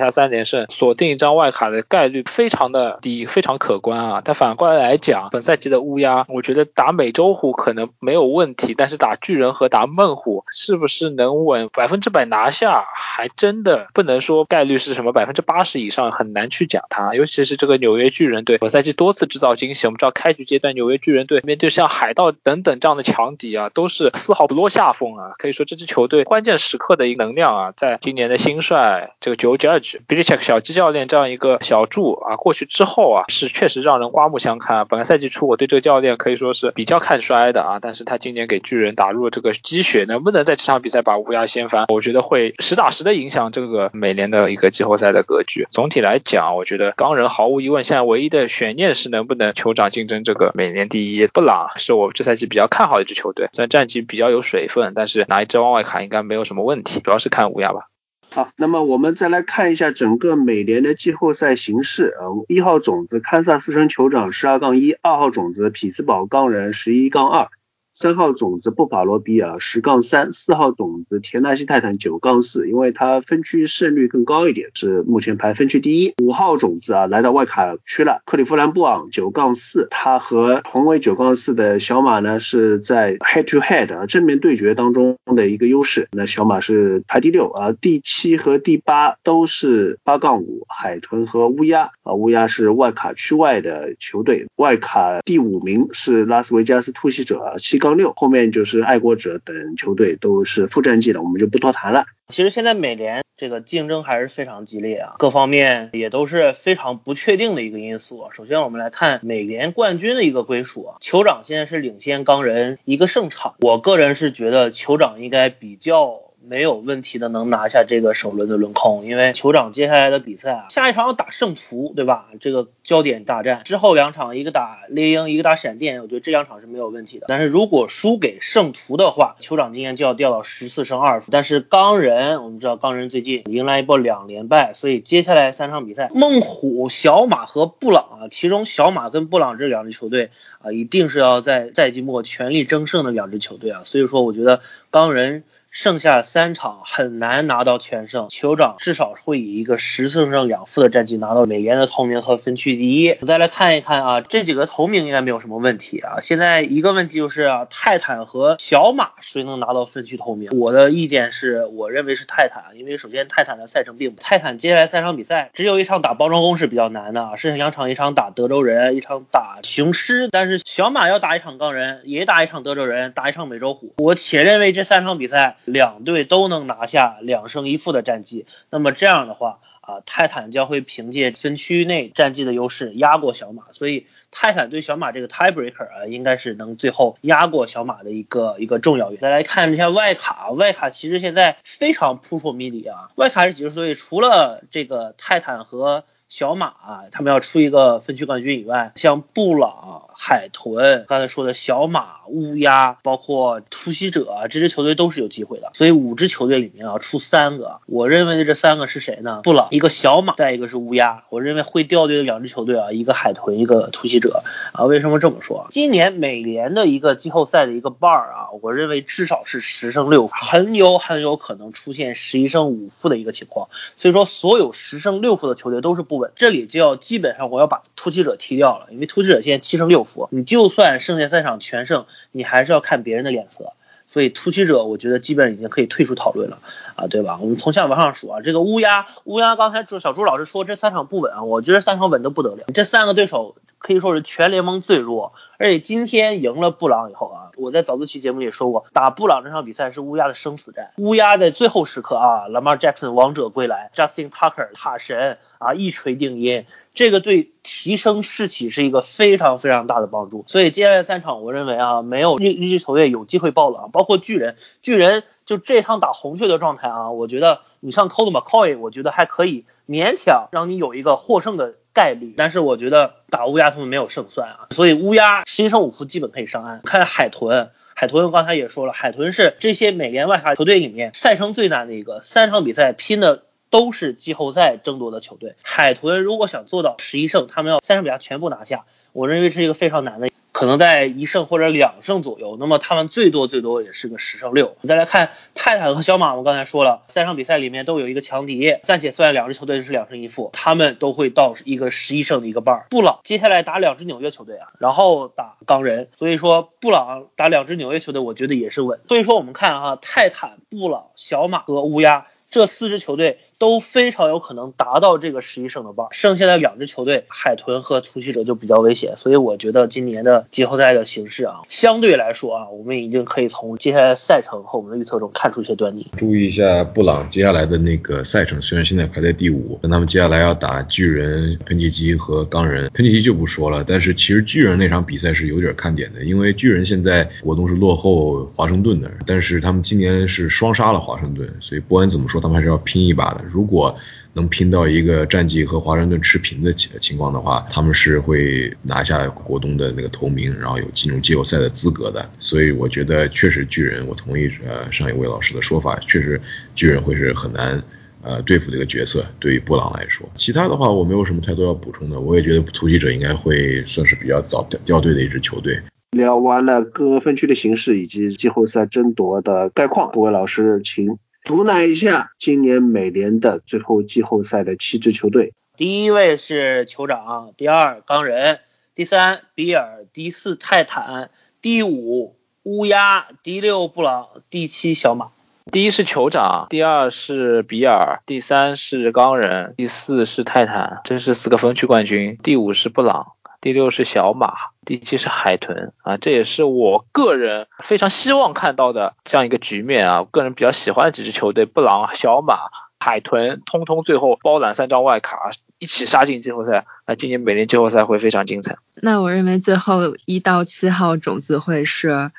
下三连胜，锁定一张外卡的概率非常的低，非常可观啊。但反过来来讲，本赛季的乌鸦，我觉得打美洲虎可能没有问题，但是打巨人和打猛虎是不是能稳百分之百拿下？还真的不能说概率是什么百分之八十以上，很难去讲它。尤其是这个纽约巨人队，本赛季多次制造惊喜。我们知道开局阶段纽约巨人队面对像海盗等等这样的强敌啊，都是丝毫不落下风啊。可以说这支球队关键时刻的一个能量啊，在今年的新帅这个 Joe Judge、Billy Check 小鸡教练这样一个小助啊过去之后啊，是确实让人刮目相看。本赛季初我对这个教练可以说是比较看衰的啊，但是他今年给巨人打入了这个鸡血，能不能在这场比赛把乌鸦掀翻？我觉得会实打实的影响这个美联的一个季后赛的格局。总体来讲，我觉得钢人毫无疑问，现在唯一的悬念是能不能酋长竞争这个美联第一。布朗是我这赛季比较看好一支球队，虽然战绩比较有水分，但是拿一支往外卡应该没有什么问题。主要是看乌鸦吧。好，那么我们再来看一下整个美联的季后赛形势啊，一号种子堪萨斯城酋长十二杠一，二号种子匹兹堡钢人十一杠二。三号种子布法罗比尔十杠三，四号种子田纳西泰坦九杠四，因为它分区胜率更高一点，是目前排分区第一。五号种子啊来到外卡区了，克利夫兰布朗九杠四，它和同为九杠四的小马呢是在 head to head 啊正面对决当中的一个优势，那小马是排第六啊，第七和第八都是八杠五，海豚和乌鸦啊，乌鸦是外卡区外的球队，外卡第五名是拉斯维加斯突袭者啊七。杠六，后面就是爱国者等球队都是负战绩的，我们就不多谈了。其实现在美联这个竞争还是非常激烈啊，各方面也都是非常不确定的一个因素。首先我们来看美联冠军的一个归属啊，酋长现在是领先钢人一个胜场，我个人是觉得酋长应该比较。没有问题的，能拿下这个首轮的轮空，因为酋长接下来的比赛啊，下一场要打圣徒，对吧？这个焦点大战之后两场，一个打猎鹰，一个打闪电，我觉得这两场是没有问题的。但是如果输给圣徒的话，酋长今年就要掉到十四胜二负。但是钢人，我们知道钢人最近迎来一波两连败，所以接下来三场比赛，猛虎、小马和布朗啊，其中小马跟布朗这两支球队啊，一定是要在赛季末全力争胜的两支球队啊。所以说，我觉得钢人。剩下三场很难拿到全胜，酋长至少会以一个十四胜两负的战绩拿到美联的头名和分区第一。我再来看一看啊，这几个头名应该没有什么问题啊。现在一个问题就是啊，泰坦和小马谁能拿到分区头名？我的意见是我认为是泰坦，因为首先泰坦的赛程并不，泰坦接下来三场比赛只有一场打包装工是比较难的，剩下两场一场打德州人，一场打雄狮。但是小马要打一场钢人，也打一场德州人，打一场美洲虎。我且认为这三场比赛。两队都能拿下两胜一负的战绩，那么这样的话啊，泰坦将会凭借分区内战绩的优势压过小马，所以泰坦对小马这个 tiebreaker 啊，应该是能最后压过小马的一个一个重要原因。再来看一下外卡，外卡其实现在非常扑朔迷离啊，外卡是几支队？除了这个泰坦和小马，他们要出一个分区冠军以外，像布朗、海豚，刚才说的小马、乌鸦，包括突袭者这支球队都是有机会的。所以五支球队里面啊，出三个，我认为的这三个是谁呢？布朗，一个小马，再一个是乌鸦。我认为会掉队的两支球队啊，一个海豚，一个突袭者啊。为什么这么说？今年美联的一个季后赛的一个 bar 啊，我认为至少是十胜六负，很有很有可能出现十一胜五负的一个情况。所以说，所有十胜六负的球队都是不。这里就要基本上我要把突击者踢掉了，因为突击者现在七胜六负，你就算剩下三场全胜，你还是要看别人的脸色，所以突击者我觉得基本已经可以退出讨论了啊，对吧？我们从下往上数啊，这个乌鸦，乌鸦刚才朱小朱老师说这三场不稳啊，我觉得三场稳的不得了，这三个对手可以说是全联盟最弱，而且今天赢了布朗以后啊。我在早自习节目里说过，打布朗这场比赛是乌鸦的生死战。乌鸦在最后时刻啊，Lamar Jackson 王者归来，Justin Tucker 塔神啊一锤定音，这个对提升士气是一个非常非常大的帮助。所以接下来三场，我认为啊，没有日日支球队有机会爆冷，包括巨人，巨人就这场打红雀的状态啊，我觉得你上 Colt McCoy，我觉得还可以勉强让你有一个获胜的。概率，但是我觉得打乌鸦他们没有胜算啊，所以乌鸦十一胜五负基本可以上岸。看海豚，海豚刚才也说了，海豚是这些美联外卡球队里面赛程最难的一个，三场比赛拼的都是季后赛争夺的球队。海豚如果想做到十一胜，他们要三场比赛全部拿下，我认为是一个非常难的。可能在一胜或者两胜左右，那么他们最多最多也是个十胜六。你再来看泰坦和小马，我刚才说了，三场比赛里面都有一个强敌，暂且算两支球队是两胜一负，他们都会到一个十一胜的一个半儿。布朗接下来打两支纽约球队啊，然后打钢人，所以说布朗打两支纽约球队，我觉得也是稳。所以说我们看哈，泰坦、布朗、小马和乌鸦这四支球队。都非常有可能达到这个十一胜的棒，剩下的两支球队海豚和突袭者就比较危险，所以我觉得今年的季后赛的形势啊，相对来说啊，我们已经可以从接下来赛程和我们的预测中看出一些端倪。注意一下布朗接下来的那个赛程，虽然现在排在第五，但他们接下来要打巨人、喷气机和钢人。喷气机就不说了，但是其实巨人那场比赛是有点看点的，因为巨人现在活动是落后华盛顿的，但是他们今年是双杀了华盛顿，所以不管怎么说，他们还是要拼一把的。如果能拼到一个战绩和华盛顿持平的情情况的话，他们是会拿下国东的那个头名，然后有进入季后赛的资格的。所以我觉得确实巨人，我同意呃上一位老师的说法，确实巨人会是很难呃对付的一个角色，对于布朗来说。其他的话我没有什么太多要补充的，我也觉得突袭者应该会算是比较早掉掉队的一支球队。聊完了各个分区的形势以及季后赛争夺的概况，各位老师请毒奶一下今年美联的最后季后赛的七支球队。第一位是酋长，第二钢人，第三比尔，第四泰坦，第五乌鸦，第六布朗，第七小马。第一是酋长，第二是比尔，第三是钢人，第四是泰坦，这是四个分区冠军。第五是布朗。第六是小马，第七是海豚啊，这也是我个人非常希望看到的这样一个局面啊。我个人比较喜欢的几支球队，布朗、小马、海豚，通通最后包揽三张外卡，一起杀进季后赛。那今年美联季后赛会非常精彩。那我认为最后一到七号种子会是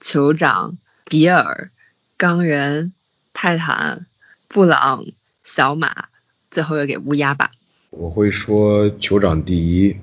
酋长、比尔、钢人、泰坦、布朗、小马，最后又给乌鸦吧。我会说酋长第一。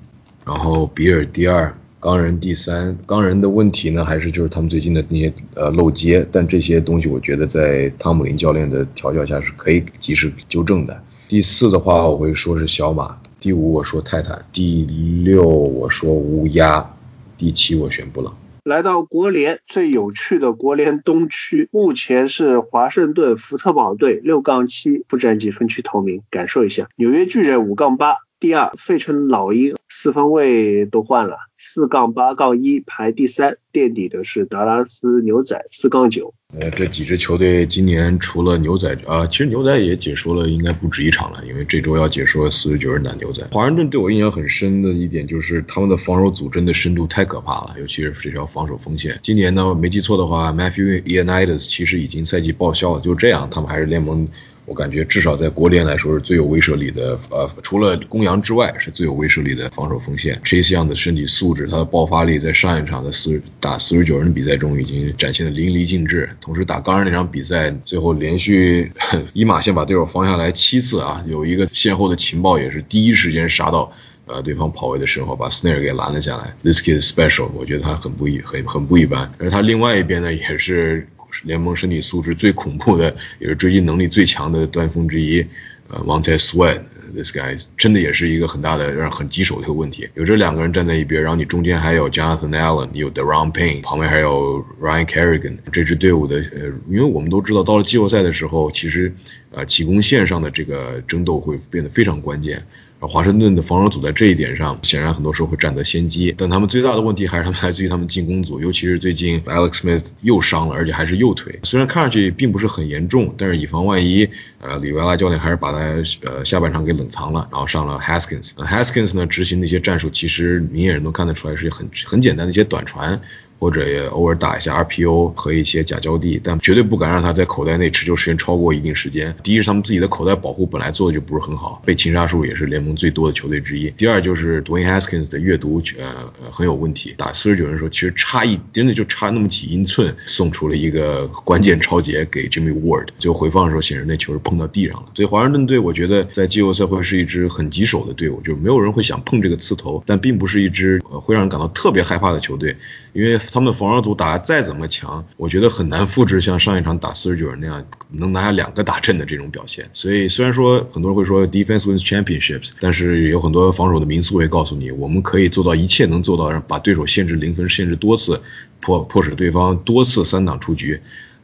然后比尔第二，钢人第三。钢人的问题呢，还是就是他们最近的那些呃漏接，但这些东西我觉得在汤姆林教练的调教下是可以及时纠正的。第四的话，我会说是小马。第五我说泰坦。第六我说乌鸦。第七我选布朗。来到国联最有趣的国联东区，目前是华盛顿福特堡队六杠七不战绩分区头名，感受一下。纽约巨人五杠八。第二，费城老鹰四分卫都换了，四杠八杠一排第三，垫底的是达拉斯牛仔四杠九。呃，这几支球队今年除了牛仔啊，其实牛仔也解说了，应该不止一场了，因为这周要解说四十九人打牛仔。华盛顿对我印象很深的一点就是他们的防守组真的深度太可怕了，尤其是这条防守锋线。今年呢，没记错的话，Matthew Ianides 其实已经赛季报销了，就这样，他们还是联盟。我感觉至少在国联来说是最有威慑力的，呃，除了公羊之外是最有威慑力的防守锋线。Chase Young 的身体素质，他的爆发力在上一场的四打四十九人比赛中已经展现的淋漓尽致。同时打钢人那场比赛，最后连续一马线把对手防下来七次啊，有一个先后的情报也是第一时间杀到呃对方跑位的时候把 Snare 给拦了下来。This kid special，我觉得他很不一很很不一般。而他另外一边呢也是。联盟身体素质最恐怖的，也是追击能力最强的端锋之一，呃 m o n t e Sweat，this guy 真的也是一个很大的让很棘手的一个问题。有这两个人站在一边，然后你中间还有 Jonathan Allen，你有 Deron Payne，旁边还有 Ryan Kerrigan，这支队伍的，呃，因为我们都知道，到了季后赛的时候，其实，呃，起攻线上的这个争斗会变得非常关键。华盛顿的防守组在这一点上，显然很多时候会占得先机。但他们最大的问题还是他们来自于他们进攻组，尤其是最近 Alex Smith 又伤了，而且还是右腿。虽然看上去并不是很严重，但是以防万一，呃，里维拉教练还是把他呃下半场给冷藏了，然后上了 Haskins。Haskins 呢执行的一些战术，其实明眼人都看得出来是很很简单的一些短传。或者也偶尔打一下 RPO 和一些假交地，但绝对不敢让他在口袋内持球时间超过一定时间。第一是他们自己的口袋保护本来做的就不是很好，被擒杀数也是联盟最多的球队之一。第二就是 Dwayne Haskins 的阅读呃很有问题，打四十九人的时候其实差一真的就差那么几英寸，送出了一个关键超节给 Jimmy Ward，就回放的时候显示那球是碰到地上了。所以华盛顿队我觉得在季后赛会是一支很棘手的队伍，就是没有人会想碰这个刺头，但并不是一支会让人感到特别害怕的球队，因为。他们防守组打得再怎么强，我觉得很难复制像上一场打四十九人那样能拿下两个大阵的这种表现。所以虽然说很多人会说 defense wins championships，但是有很多防守的民宿会告诉你，我们可以做到一切能做到，让把对手限制零分，限制多次，迫迫使对方多次三档出局。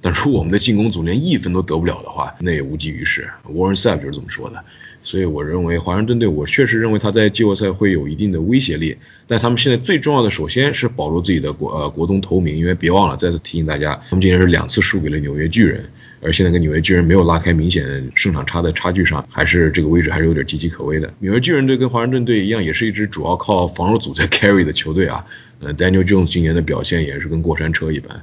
但如果我们的进攻组连一分都得不了的话，那也无济于事。Warren Sapp 就是这么说的。所以我认为华盛顿队，我确实认为他在季后赛会有一定的威胁力。但他们现在最重要的，首先是保住自己的国呃国东头名，因为别忘了，再次提醒大家，他们今年是两次输给了纽约巨人，而现在跟纽约巨人没有拉开明显的胜场差的差距上，还是这个位置还是有点岌岌可危的。纽约巨人队跟华盛顿队一样，也是一支主要靠防守组在 carry 的球队啊。呃，Daniel Jones 今年的表现也是跟过山车一般。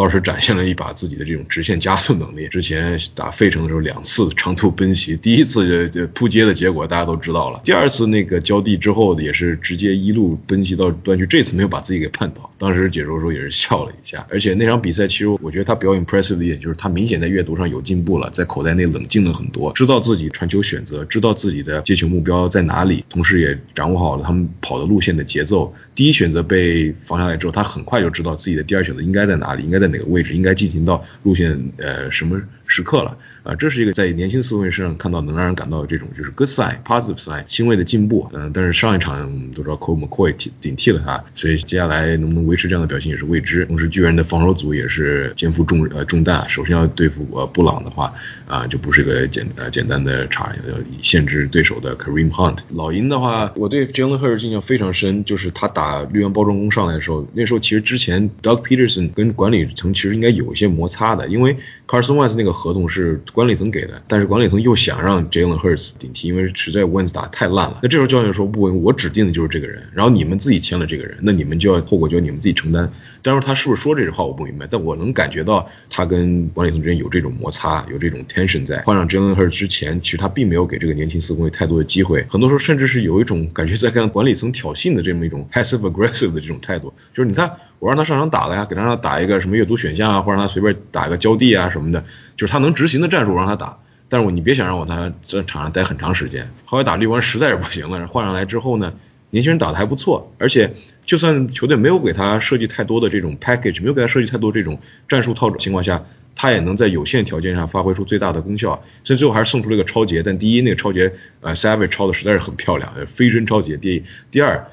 倒是展现了一把自己的这种直线加速能力。之前打费城的时候，两次长途奔袭，第一次这扑街的结果大家都知道了。第二次那个交地之后，也是直接一路奔袭到端区，这次没有把自己给绊倒。当时解说的时候也是笑了一下。而且那场比赛其实我觉得他比较 impressive 的一点就是他明显在阅读上有进步了，在口袋内冷静了很多，知道自己传球选择，知道自己的接球目标在哪里，同时也掌握好了他们跑的路线的节奏。第一选择被防下来之后，他很快就知道自己的第二选择应该在哪里，应该在哪个位置，应该进行到路线呃什么时刻了啊！这是一个在年轻四分卫身上看到能让人感到这种就是 good sign positive sign 欣慰的进步。嗯，但是上一场我们都知道 Cole McCoy 顶顶替了他，所以接下来能不能维持这样的表现也是未知。同时巨人的防守组也是肩负重呃重担，首先要对付呃布朗的话啊，就不是一个简呃简单的茬，要限制对手的 Kareem Hunt。老鹰的话，我对 Jalen Hurts 印象非常深，就是他打绿湾包装工上来的时候，那时候其实之前 Doug Peterson 跟管理层其实应该有一些摩擦的，因为 Carson Wentz 那个合同是管理层给的，但是管理层又想让 Jalen h u r t 顶替，因为实在 Wentz 打太烂了。那这时候教练说不，我指定的就是这个人，然后你们自己签了这个人，那你们就要后果就要你们自己承担。当然他是不是说这句话我不明白，但我能感觉到他跟管理层之间有这种摩擦，有这种 tension 在。换上 Jalen 之前，其实他并没有给这个年轻四分卫太多的机会，很多时候甚至是有一种感觉在跟管理层挑衅的这么一种 passive aggressive 的这种态度，就是你看我让他上场打了呀，给他让他打一个什么阅读选项啊，或者让他随便打一个交地啊什么的，就是他能执行的战术让他打，但是我你别想让我他在场上待很长时间。后来打绿湾实在是不行了，换上来之后呢，年轻人打的还不错，而且就算球队没有给他设计太多的这种 package，没有给他设计太多这种战术套情况下，他也能在有限条件下发挥出最大的功效，所以最后还是送出了一个超节。但第一那个超节，呃，Savage 超的实在是很漂亮，飞身超节。第，第二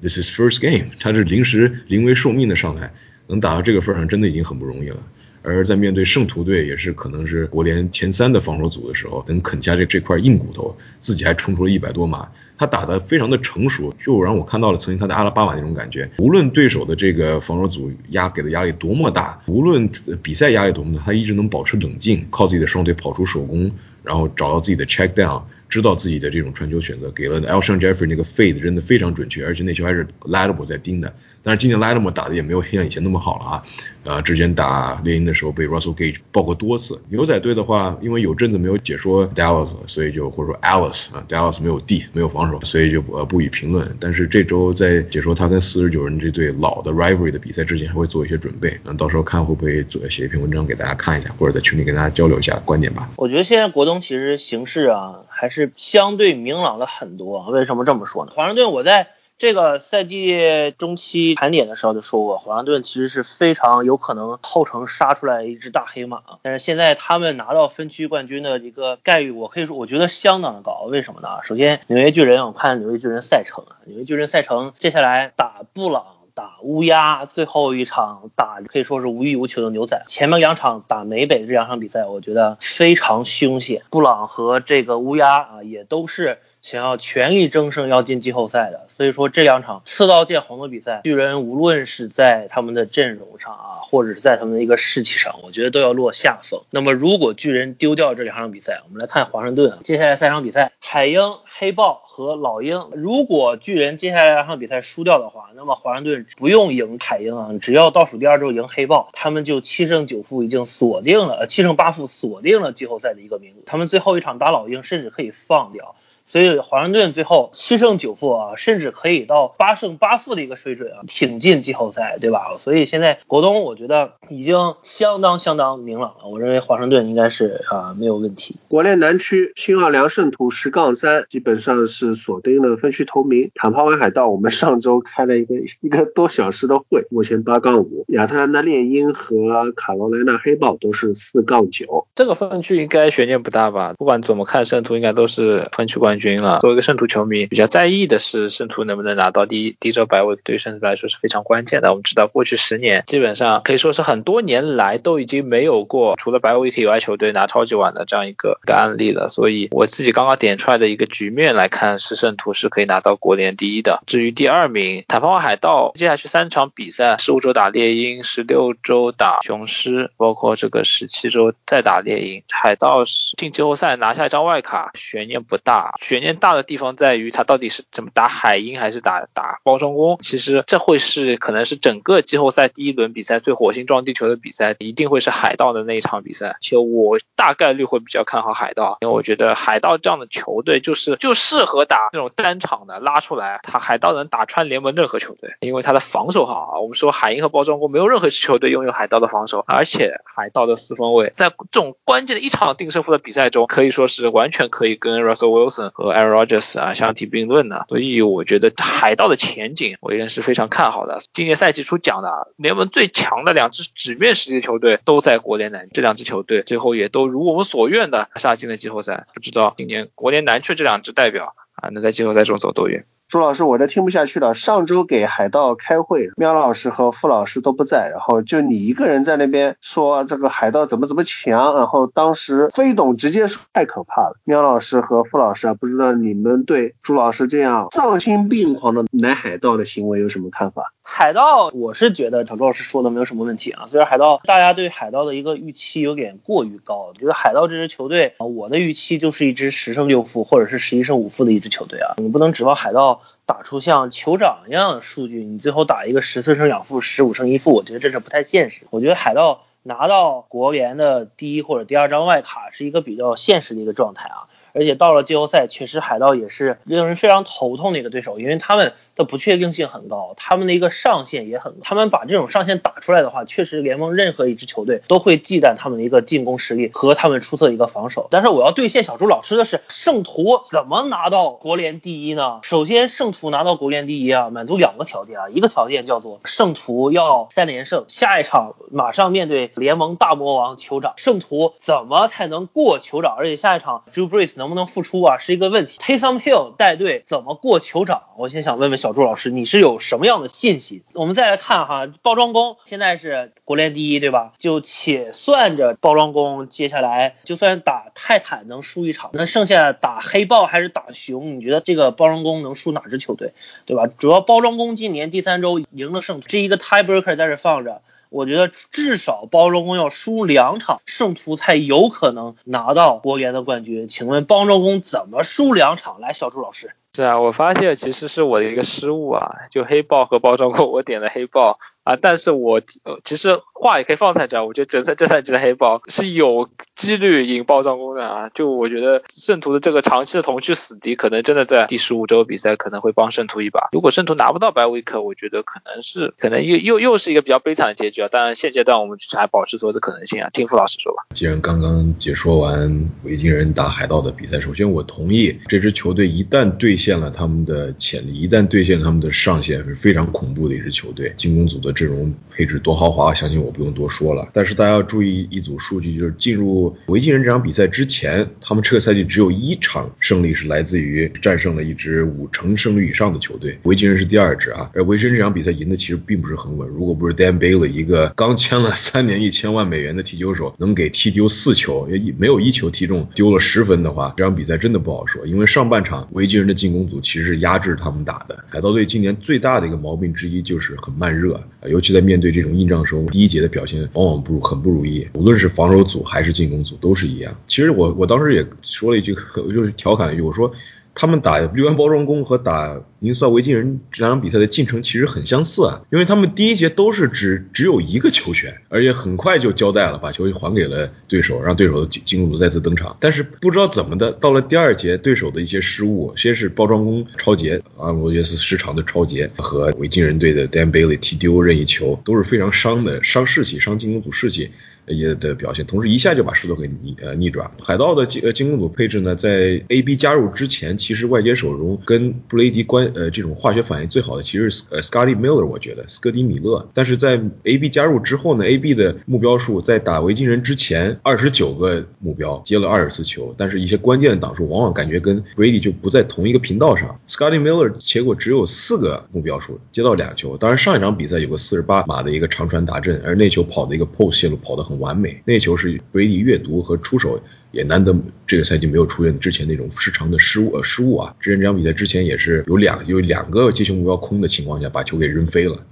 ，This is first game，他是临时临危受命的上来，能打到这个份上，真的已经很不容易了。而在面对圣徒队，也是可能是国联前三的防守组的时候，能啃下这这块硬骨头，自己还冲出了一百多码。他打的非常的成熟，就让我看到了曾经他在阿拉巴马那种感觉。无论对手的这个防守组压给的压力多么大，无论比赛压力多么大，他一直能保持冷静，靠自己的双腿跑出手工，然后找到自己的 check down，知道自己的这种传球选择。给了 Alshon Jeffrey 那个 fade 扔的非常准确，而且那球还是 l a t t m o r e 在盯的。但是今年 l a t t m o r e 打的也没有像以前那么好了啊。呃，之前打猎鹰的时候被 Russell Gage 爆过多次。牛仔队的话，因为有阵子没有解说 Dallas，所以就或者说 Alice 啊，Dallas 没有 D 没有防守，所以就呃不予评论。但是这周在解说他跟四十九人这队老的 rivalry 的比赛之前，还会做一些准备。那到时候看会不会做写一篇文章给大家看一下，或者在群里跟大家交流一下观点吧。我觉得现在国东其实形势啊还是相对明朗了很多。为什么这么说呢？华盛顿我在。这个赛季中期盘点的时候就说过，华盛顿其实是非常有可能后程杀出来一只大黑马，但是现在他们拿到分区冠军的一个概率，我可以说我觉得相当的高。为什么呢？首先纽约巨人，我看纽约巨人赛程啊，纽约巨人赛程接下来打布朗、打乌鸦，最后一场打可以说是无欲无求的牛仔，前面两场打美北这两场比赛，我觉得非常凶险。布朗和这个乌鸦啊，也都是。想要全力争胜，要进季后赛的，所以说这两场刺刀见红的比赛，巨人无论是在他们的阵容上啊，或者是在他们的一个士气上，我觉得都要落下风。那么如果巨人丢掉这两场比赛，我们来看华盛顿啊，接下来三场比赛，海鹰、黑豹和老鹰。如果巨人接下来两场比赛输掉的话，那么华盛顿不用赢海鹰啊，只要倒数第二周赢黑豹，他们就七胜九负已经锁定了，呃，七胜八负锁定了季后赛的一个名额。他们最后一场打老鹰，甚至可以放掉。所以华盛顿最后七胜九负啊，甚至可以到八胜八负的一个水准啊，挺进季后赛，对吧？所以现在国东我觉得已经相当相当明朗了，我认为华盛顿应该是啊没有问题。国联南区新奥良圣徒十杠三基本上是锁定了分区头名。坦帕湾海盗我们上周开了一个一个多小时的会，目前八杠五。亚特兰大猎鹰和卡罗莱纳黑豹都是四杠九。这个分区应该悬念不大吧？不管怎么看，圣徒应该都是分区冠军。军了。作为一个圣徒球迷，比较在意的是圣徒能不能拿到第一第一周白位，对于圣徒来说是非常关键的。我们知道，过去十年基本上可以说是很多年来都已经没有过除了百位以外球队拿超级碗的这样一个个案例了。所以我自己刚刚点出来的一个局面来看，是圣徒是可以拿到国联第一的。至于第二名坦帕湾海盗，接下去三场比赛，十五周打猎鹰，十六周打雄狮，包括这个十七周再打猎鹰，海盗进季后赛拿下一张外卡，悬念不大。悬念大的地方在于他到底是怎么打海鹰还是打打包装工。其实这会是可能是整个季后赛第一轮比赛最火星撞地球的比赛，一定会是海盗的那一场比赛。其实我大概率会比较看好海盗，因为我觉得海盗这样的球队就是就适合打这种单场的拉出来，他海盗能打穿联盟任何球队，因为他的防守好啊。我们说海鹰和包装工没有任何球队拥有海盗的防守，而且海盗的四分卫在这种关键的一场定胜负的比赛中，可以说是完全可以跟 Russell Wilson 和 Aaron Rodgers 啊相提并论的。所以我觉得海盗的前景我依然是非常看好的。今年赛季初讲的，联盟最强的两支纸面实力的球队都在国联南，这两支球队最后也都如我们所愿的杀进了季后赛。不知道今年国联南区这两支代表啊能在季后赛中走多远？朱老师，我这听不下去了。上周给海盗开会，喵老师和傅老师都不在，然后就你一个人在那边说这个海盗怎么怎么强，然后当时飞董直接说太可怕了。喵老师和傅老师，不知道你们对朱老师这样丧心病狂的南海盗的行为有什么看法？海盗，我是觉得小朱老师说的没有什么问题啊。虽然海盗大家对海盗的一个预期有点过于高，我觉得海盗这支球队啊，我的预期就是一支十胜六负或者是十一胜五负的一支球队啊。你不能指望海盗打出像酋长一样的数据，你最后打一个十四胜两负、十五胜一负，我觉得这是不太现实。我觉得海盗拿到国联的第一或者第二张外卡是一个比较现实的一个状态啊。而且到了季后赛，确实海盗也是令人非常头痛的一个对手，因为他们的不确定性很高，他们的一个上限也很。他们把这种上限打出来的话，确实联盟任何一支球队都会忌惮他们的一个进攻实力和他们出色的一个防守。但是我要兑现小朱老师的是，圣徒怎么拿到国联第一呢？首先，圣徒拿到国联第一啊，满足两个条件啊，一个条件叫做圣徒要三连胜，下一场马上面对联盟大魔王酋长，圣徒怎么才能过酋长？而且下一场 Drew Brees 能不能复出啊，是一个问题。Taysom Hill 带队怎么过酋长？我先想问问小朱老师，你是有什么样的信心？我们再来看哈，包装工现在是国联第一，对吧？就且算着包装工接下来就算打泰坦能输一场，那剩下打黑豹还是打熊？你觉得这个包装工能输哪支球队，对吧？主要包装工今年第三周赢了圣徒，这一个 tiebreaker 在这放着。我觉得至少包装工要输两场，圣徒才有可能拿到国联的冠军。请问包装工怎么输两场？来，小朱老师。是啊，我发现其实是我的一个失误啊，就黑豹和包装工，我点了黑豹啊，但是我呃其实话也可以放在这儿，我觉得这赛这赛季的黑豹是有几率赢包装工的啊，就我觉得圣徒的这个长期的同区死敌，可能真的在第十五周比赛可能会帮圣徒一把。如果圣徒拿不到白维克，我觉得可能是可能又又又是一个比较悲惨的结局啊。当然现阶段我们还保持所有的可能性啊。听付老师说吧。既然刚刚解说完维京人打海盗的比赛，首先我同意这支球队一旦兑现了他们的潜力，一旦兑现他们的上限，是非常恐怖的一支球队。进攻组的阵容配置多豪华，相信我不用多说了。但是大家要注意一组数据，就是进入维京人这场比赛之前，他们这个赛季只有一场胜利是来自于战胜了一支五成胜率以上的球队。维京人是第二支啊，而维京人这场比赛赢的其实并不是很稳。如果不是 Dan Bailey 一个刚签了三年一千万美元的踢球手，能给踢丢四球，一没有一球踢中，丢了十分的话，这场比赛真的不好说。因为上半场维京人的进攻组其实是压制他们打的。海盗队今年最大的一个毛病之一就是很慢热，尤其在面对这种硬仗的时候，第一节的表现往往不如很不如意。无论是防守组还是进攻组都是一样。其实我我当时也说了一句，就是调侃一句，我说。他们打绿湾包装工和打宁斯维京人这两场比赛的进程其实很相似啊，因为他们第一节都是只只有一个球权，而且很快就交代了，把球还给了对手，让对手的进攻组再次登场。但是不知道怎么的，到了第二节，对手的一些失误，先是包装工超杰啊，罗杰斯失常的超杰和维京人队的 Dan Bailey 踢丢任意球，都是非常伤的，伤士气，伤进攻组士气。也的表现，同时一下就把势头给逆呃逆转。海盗的进呃进攻组配置呢，在 A B 加入之前，其实外接手中跟布雷迪关呃这种化学反应最好的其实是呃 Scotty Miller，我觉得斯科迪米勒。但是在 A B 加入之后呢，A B 的目标数在打维京人之前二十九个目标接了二十次球，但是一些关键的档数往往感觉跟 Brady 就不在同一个频道上。Scotty Miller 结果只有四个目标数接到两球，当然上一场比赛有个四十八码的一个长传达阵，而那球跑的一个 post 线路跑得很。完美，那球是维迪阅读和出手也难得这个赛季没有出现之前那种失常的失误呃失误啊，之前这场比赛之前也是有两有两个接球目标空的情况下把球给扔飞了。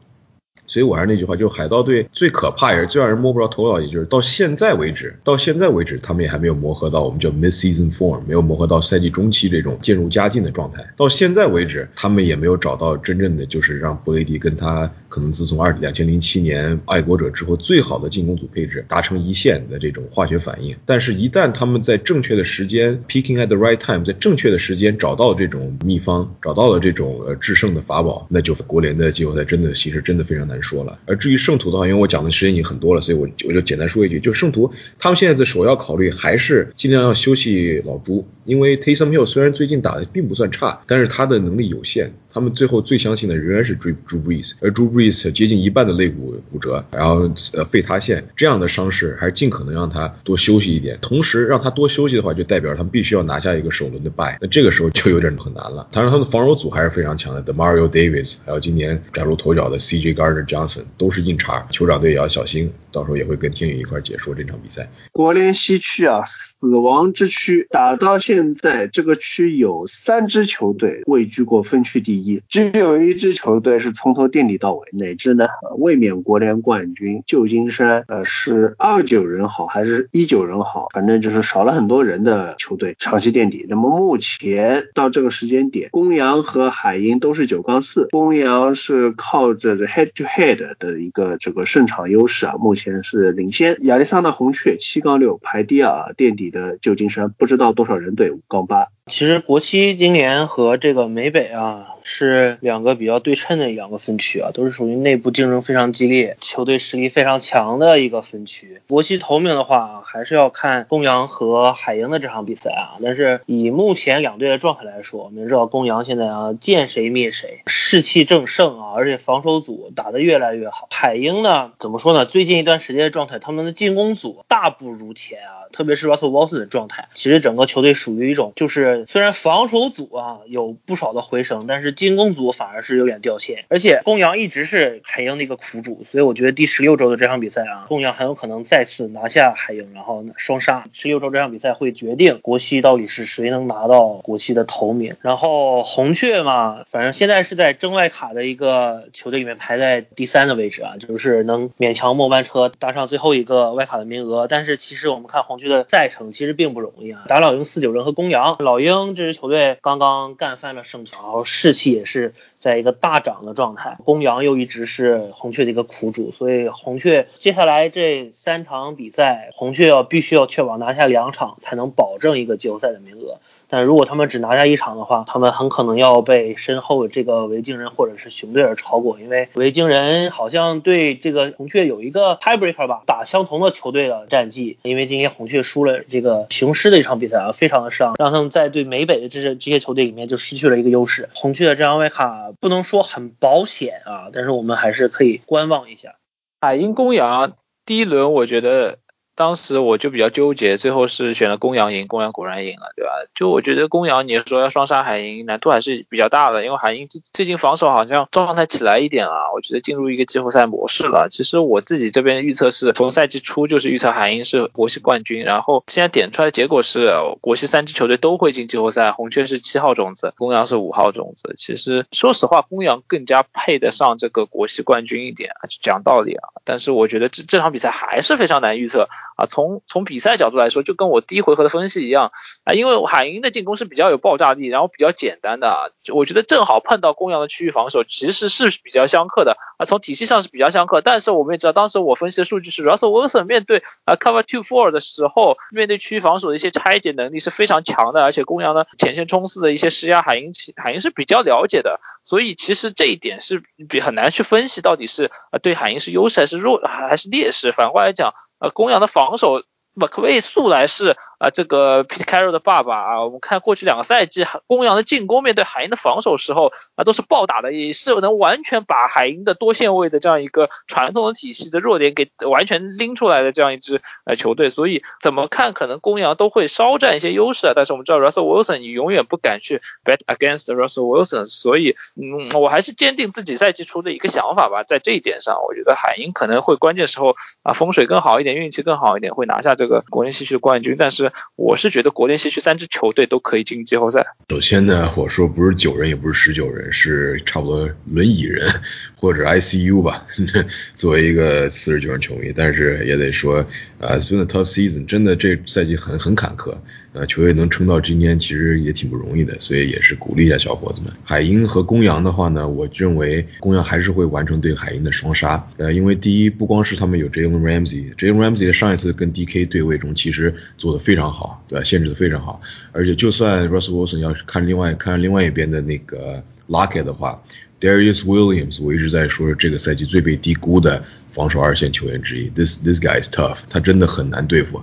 所以我还是那句话，就是海盗队最可怕也是最让人摸不着头脑，也就是到现在为止，到现在为止，他们也还没有磨合到我们叫 mid-season form，没有磨合到赛季中期这种渐入佳境的状态。到现在为止，他们也没有找到真正的就是让布雷迪跟他可能自从二两千零七年爱国者之后最好的进攻组配置达成一线的这种化学反应。但是，一旦他们在正确的时间 picking at the right time，在正确的时间找到这种秘方，找到了这种呃制胜的法宝，那就国联的季后赛真的其实真的非常难说了。而至于圣徒的话，因为我讲的时间已经很多了，所以我我就简单说一句，就圣徒他们现在的首要考虑还是尽量要休息老朱，因为 Taysom Hill 虽然最近打的并不算差，但是他的能力有限。他们最后最相信的仍然是 Drew Brees，而 Drew Brees 接近一半的肋骨骨折，然后呃肺塌陷这样的伤势，还是尽可能让他多休息一点。同时让他多休息的话，就代表他们必须要拿下一个首轮的 bye，那这个时候就有点很难了。当然，他们的防守组还是非常强的，The Mario Davis，还有今年崭露头角的 CJ Gardner Johnson 都是硬茬，酋长队也要小心，到时候也会跟天宇一块解说这场比赛。国联西区啊，死亡之区，打到现在这个区有三支球队位居过分区第一，只有一支球队是从头垫底到尾，哪支呢？卫冕国联冠军旧金山，呃，是二九人好还是一九人好？反正就是少了很多人的球队长期垫底。那么目前到这个时间点，公羊和海鹰都是九杠四，公羊是靠着 head to head 的一个这个胜场优势啊，目前是领先。亚利桑那红雀七杠六排第二，垫底的旧金山不知道多少人队五杠八。其实国西今年和这个美北啊。是两个比较对称的两个分区啊，都是属于内部竞争非常激烈、球队实力非常强的一个分区。国西头名的话，还是要看公羊和海鹰的这场比赛啊。但是以目前两队的状态来说，我们知道公羊现在啊见谁灭谁，士气正盛啊，而且防守组打得越来越好。海鹰呢，怎么说呢？最近一段时间的状态，他们的进攻组大不如前啊，特别是 Russell Wilson 的状态，其实整个球队属于一种就是虽然防守组啊有不少的回升，但是进攻组反而是有点掉线，而且公羊一直是海鹰的一个苦主，所以我觉得第十六周的这场比赛啊，公羊很有可能再次拿下海鹰，然后双杀。十六周这场比赛会决定国西到底是谁能拿到国西的头名。然后红雀嘛，反正现在是在争外卡的一个球队里面排在第三的位置啊，就是能勉强末班车搭上最后一个外卡的名额。但是其实我们看红这个赛程其实并不容易啊，打老鹰、四九人和公羊，老鹰这支球队刚刚干翻了圣乔，士气。也是在一个大涨的状态，公羊又一直是红雀的一个苦主，所以红雀接下来这三场比赛，红雀要必须要确保拿下两场，才能保证一个季后赛的名额。但如果他们只拿下一场的话，他们很可能要被身后这个维京人或者是熊队而超过，因为维京人好像对这个红雀有一个 tiebreaker 吧，打相同的球队的战绩。因为今天红雀输了这个雄狮的一场比赛啊，非常的伤，让他们在对美北的这些这些球队里面就失去了一个优势。红雀的这张外卡不能说很保险啊，但是我们还是可以观望一下。海鹰公羊第一轮，我觉得。当时我就比较纠结，最后是选了公羊赢，公羊果然赢了，对吧？就我觉得公羊你说要双杀海鹰，难度还是比较大的，因为海鹰最最近防守好像状态起来一点了，我觉得进入一个季后赛模式了。其实我自己这边预测是从赛季初就是预测海鹰是国系冠军，然后现在点出来的结果是国系三支球队都会进季后赛，红雀是七号种子，公羊是五号种子。其实说实话，公羊更加配得上这个国系冠军一点，讲道理啊。但是我觉得这这场比赛还是非常难预测。啊，从从比赛角度来说，就跟我第一回合的分析一样啊，因为海鹰的进攻是比较有爆炸力，然后比较简单的啊，我觉得正好碰到公羊的区域防守，其实是比较相克的啊，从体系上是比较相克。但是我们也知道，当时我分析的数据是，Russell Wilson 面对啊 Cover Two Four 的时候，面对区域防守的一些拆解能力是非常强的，而且公羊的前线冲刺的一些施压，海鹰海鹰是比较了解的，所以其实这一点是比很难去分析到底是啊对海鹰是优势还是弱还是劣势。反过来讲，呃，公羊的防守。马克威素来是啊，这个 Pete Carroll 的爸爸啊。我们看过去两个赛季，公羊的进攻面对海鹰的防守时候啊，都是暴打的，也是能完全把海鹰的多线位的这样一个传统的体系的弱点给完全拎出来的这样一支呃球队。所以怎么看，可能公羊都会稍占一些优势啊。但是我们知道 Russell Wilson，你永远不敢去 bet against Russell Wilson。所以嗯，我还是坚定自己赛季初的一个想法吧。在这一点上，我觉得海鹰可能会关键时候啊风水更好一点，运气更好一点，会拿下。这个国内西区的冠军。但是我是觉得国内西区三支球队都可以进季后赛。首先呢，我说不是九人，也不是十九人，是差不多轮椅人或者 ICU 吧。作为一个四十九人球迷，但是也得说，呃，It's been a tough season，真的这赛季很很坎坷。呃，球队能撑到今天其实也挺不容易的，所以也是鼓励一下小伙子们。海鹰和公羊的话呢，我认为公羊还是会完成对海鹰的双杀。呃，因为第一，不光是他们有 Jalen Ramsey，Jalen Ramsey 上一次跟 DK 对位中其实做的非常好，对吧？限制的非常好。而且就算 Russell Wilson 要看另外看另外一边的那个 Locket 的话，Darius Williams 我一直在说这个赛季最被低估的。防守二线球员之一，this this guy is tough，他真的很难对付。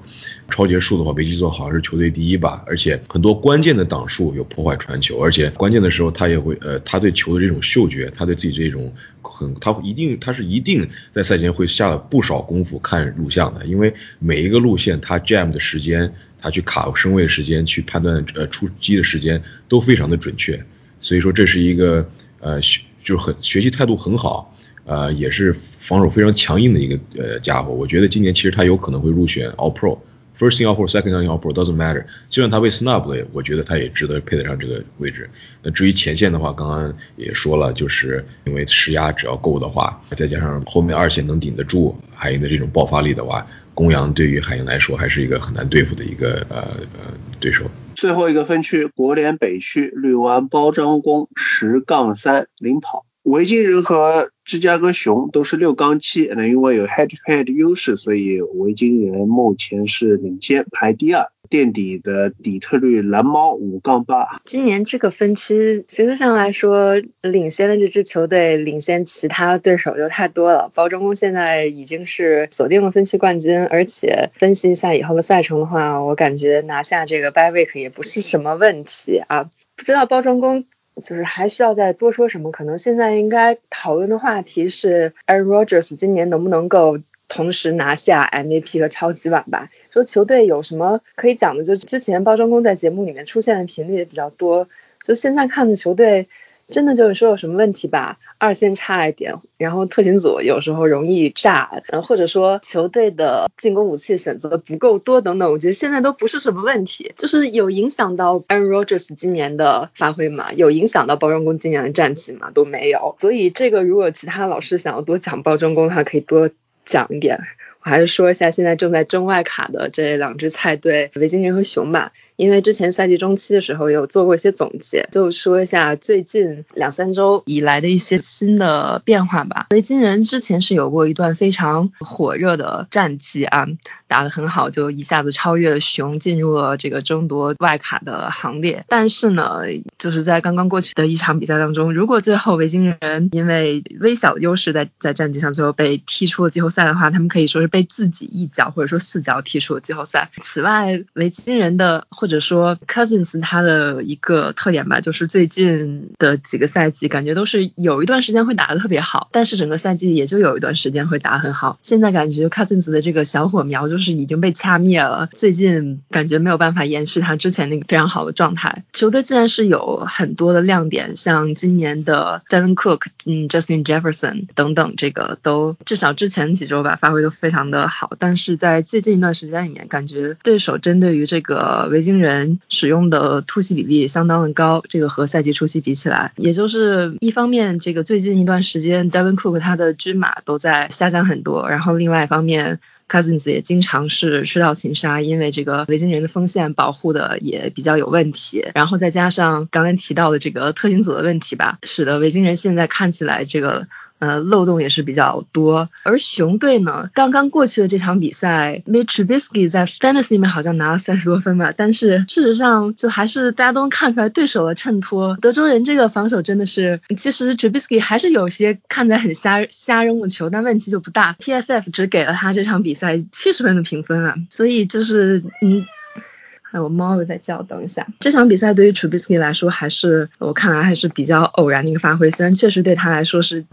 超节数的话，没记错好像是球队第一吧，而且很多关键的挡数有破坏传球，而且关键的时候他也会，呃，他对球的这种嗅觉，他对自己这种很，他一定他是一定在赛前会下了不少功夫看录像的，因为每一个路线他 jam 的时间，他去卡身位时间，去判断呃出击的时间都非常的准确，所以说这是一个呃学就很学习态度很好。呃，也是防守非常强硬的一个呃家伙，我觉得今年其实他有可能会入选 All Pro，First team All Pro，Second team All Pro doesn't matter，就算他被 snub 了，我觉得他也值得配得上这个位置。那至于前线的话，刚刚也说了，就是因为施压只要够的话，再加上后面二线能顶得住海鹰的这种爆发力的话，公羊对于海鹰来说还是一个很难对付的一个呃呃对手。最后一个分区，国联北区，绿湾包装工十杠三领跑。维京人和芝加哥熊都是六杠七，那因为有 head to head 优势，所以维京人目前是领先，排第二。垫底的底特律蓝猫五杠八。今年这个分区形式上来说，领先的这支球队领先其他对手就太多了。包装工现在已经是锁定了分区冠军，而且分析一下以后的赛程的话，我感觉拿下这个 bye week 也不是什么问题啊。不知道包装工。就是还需要再多说什么？可能现在应该讨论的话题是 Aaron Rodgers 今年能不能够同时拿下 MVP 和超级碗吧？说球队有什么可以讲的？就之前包装工在节目里面出现的频率也比较多，就现在看的球队。真的就是说有什么问题吧，二线差一点，然后特勤组有时候容易炸，嗯，或者说球队的进攻武器选择不够多等等，我觉得现在都不是什么问题，就是有影响到 Aaron Rodgers 今年的发挥嘛，有影响到包装工今年的战绩嘛，都没有，所以这个如果其他老师想要多讲包装工的话，可以多讲一点。我还是说一下现在正在争外卡的这两支菜队，维京人和熊吧。因为之前赛季中期的时候有做过一些总结，就说一下最近两三周以来的一些新的变化吧。维京人之前是有过一段非常火热的战绩啊，打得很好，就一下子超越了熊，进入了这个争夺外卡的行列。但是呢，就是在刚刚过去的一场比赛当中，如果最后维京人因为微小的优势在在战绩上最后被踢出了季后赛的话，他们可以说是被自己一脚或者说四脚踢出了季后赛。此外，维京人的或或者说，Cousins 他的一个特点吧，就是最近的几个赛季感觉都是有一段时间会打得特别好，但是整个赛季也就有一段时间会打很好。现在感觉 Cousins 的这个小火苗就是已经被掐灭了，最近感觉没有办法延续他之前那个非常好的状态。球队自然是有很多的亮点，像今年的 Devin Cook、嗯 Justin Jefferson 等等，这个都至少之前几周吧发挥都非常的好，但是在最近一段时间里面，感觉对手针对于这个维京。人使用的突袭比例相当的高，这个和赛季初期比起来，也就是一方面，这个最近一段时间，Devin Cook 他的均码都在下降很多，然后另外一方面，Cousins 也经常是吃到擒杀，因为这个维京人的锋线保护的也比较有问题，然后再加上刚才提到的这个特勤组的问题吧，使得维京人现在看起来这个。呃，漏洞也是比较多。而熊队呢，刚刚过去的这场比赛，Mitch b i s k y 在 Fantasy 里面好像拿了三十多分吧，但是事实上就还是大家都能看出来对手的衬托。德州人这个防守真的是，其实 Trubisky 还是有些看起来很瞎瞎扔的球，但问题就不大。PFF 只给了他这场比赛七十分的评分啊，所以就是嗯，还有猫又在叫，等一下。这场比赛对于 Trubisky 来说，还是我看来还是比较偶然的一个发挥，虽然确实对他来说是。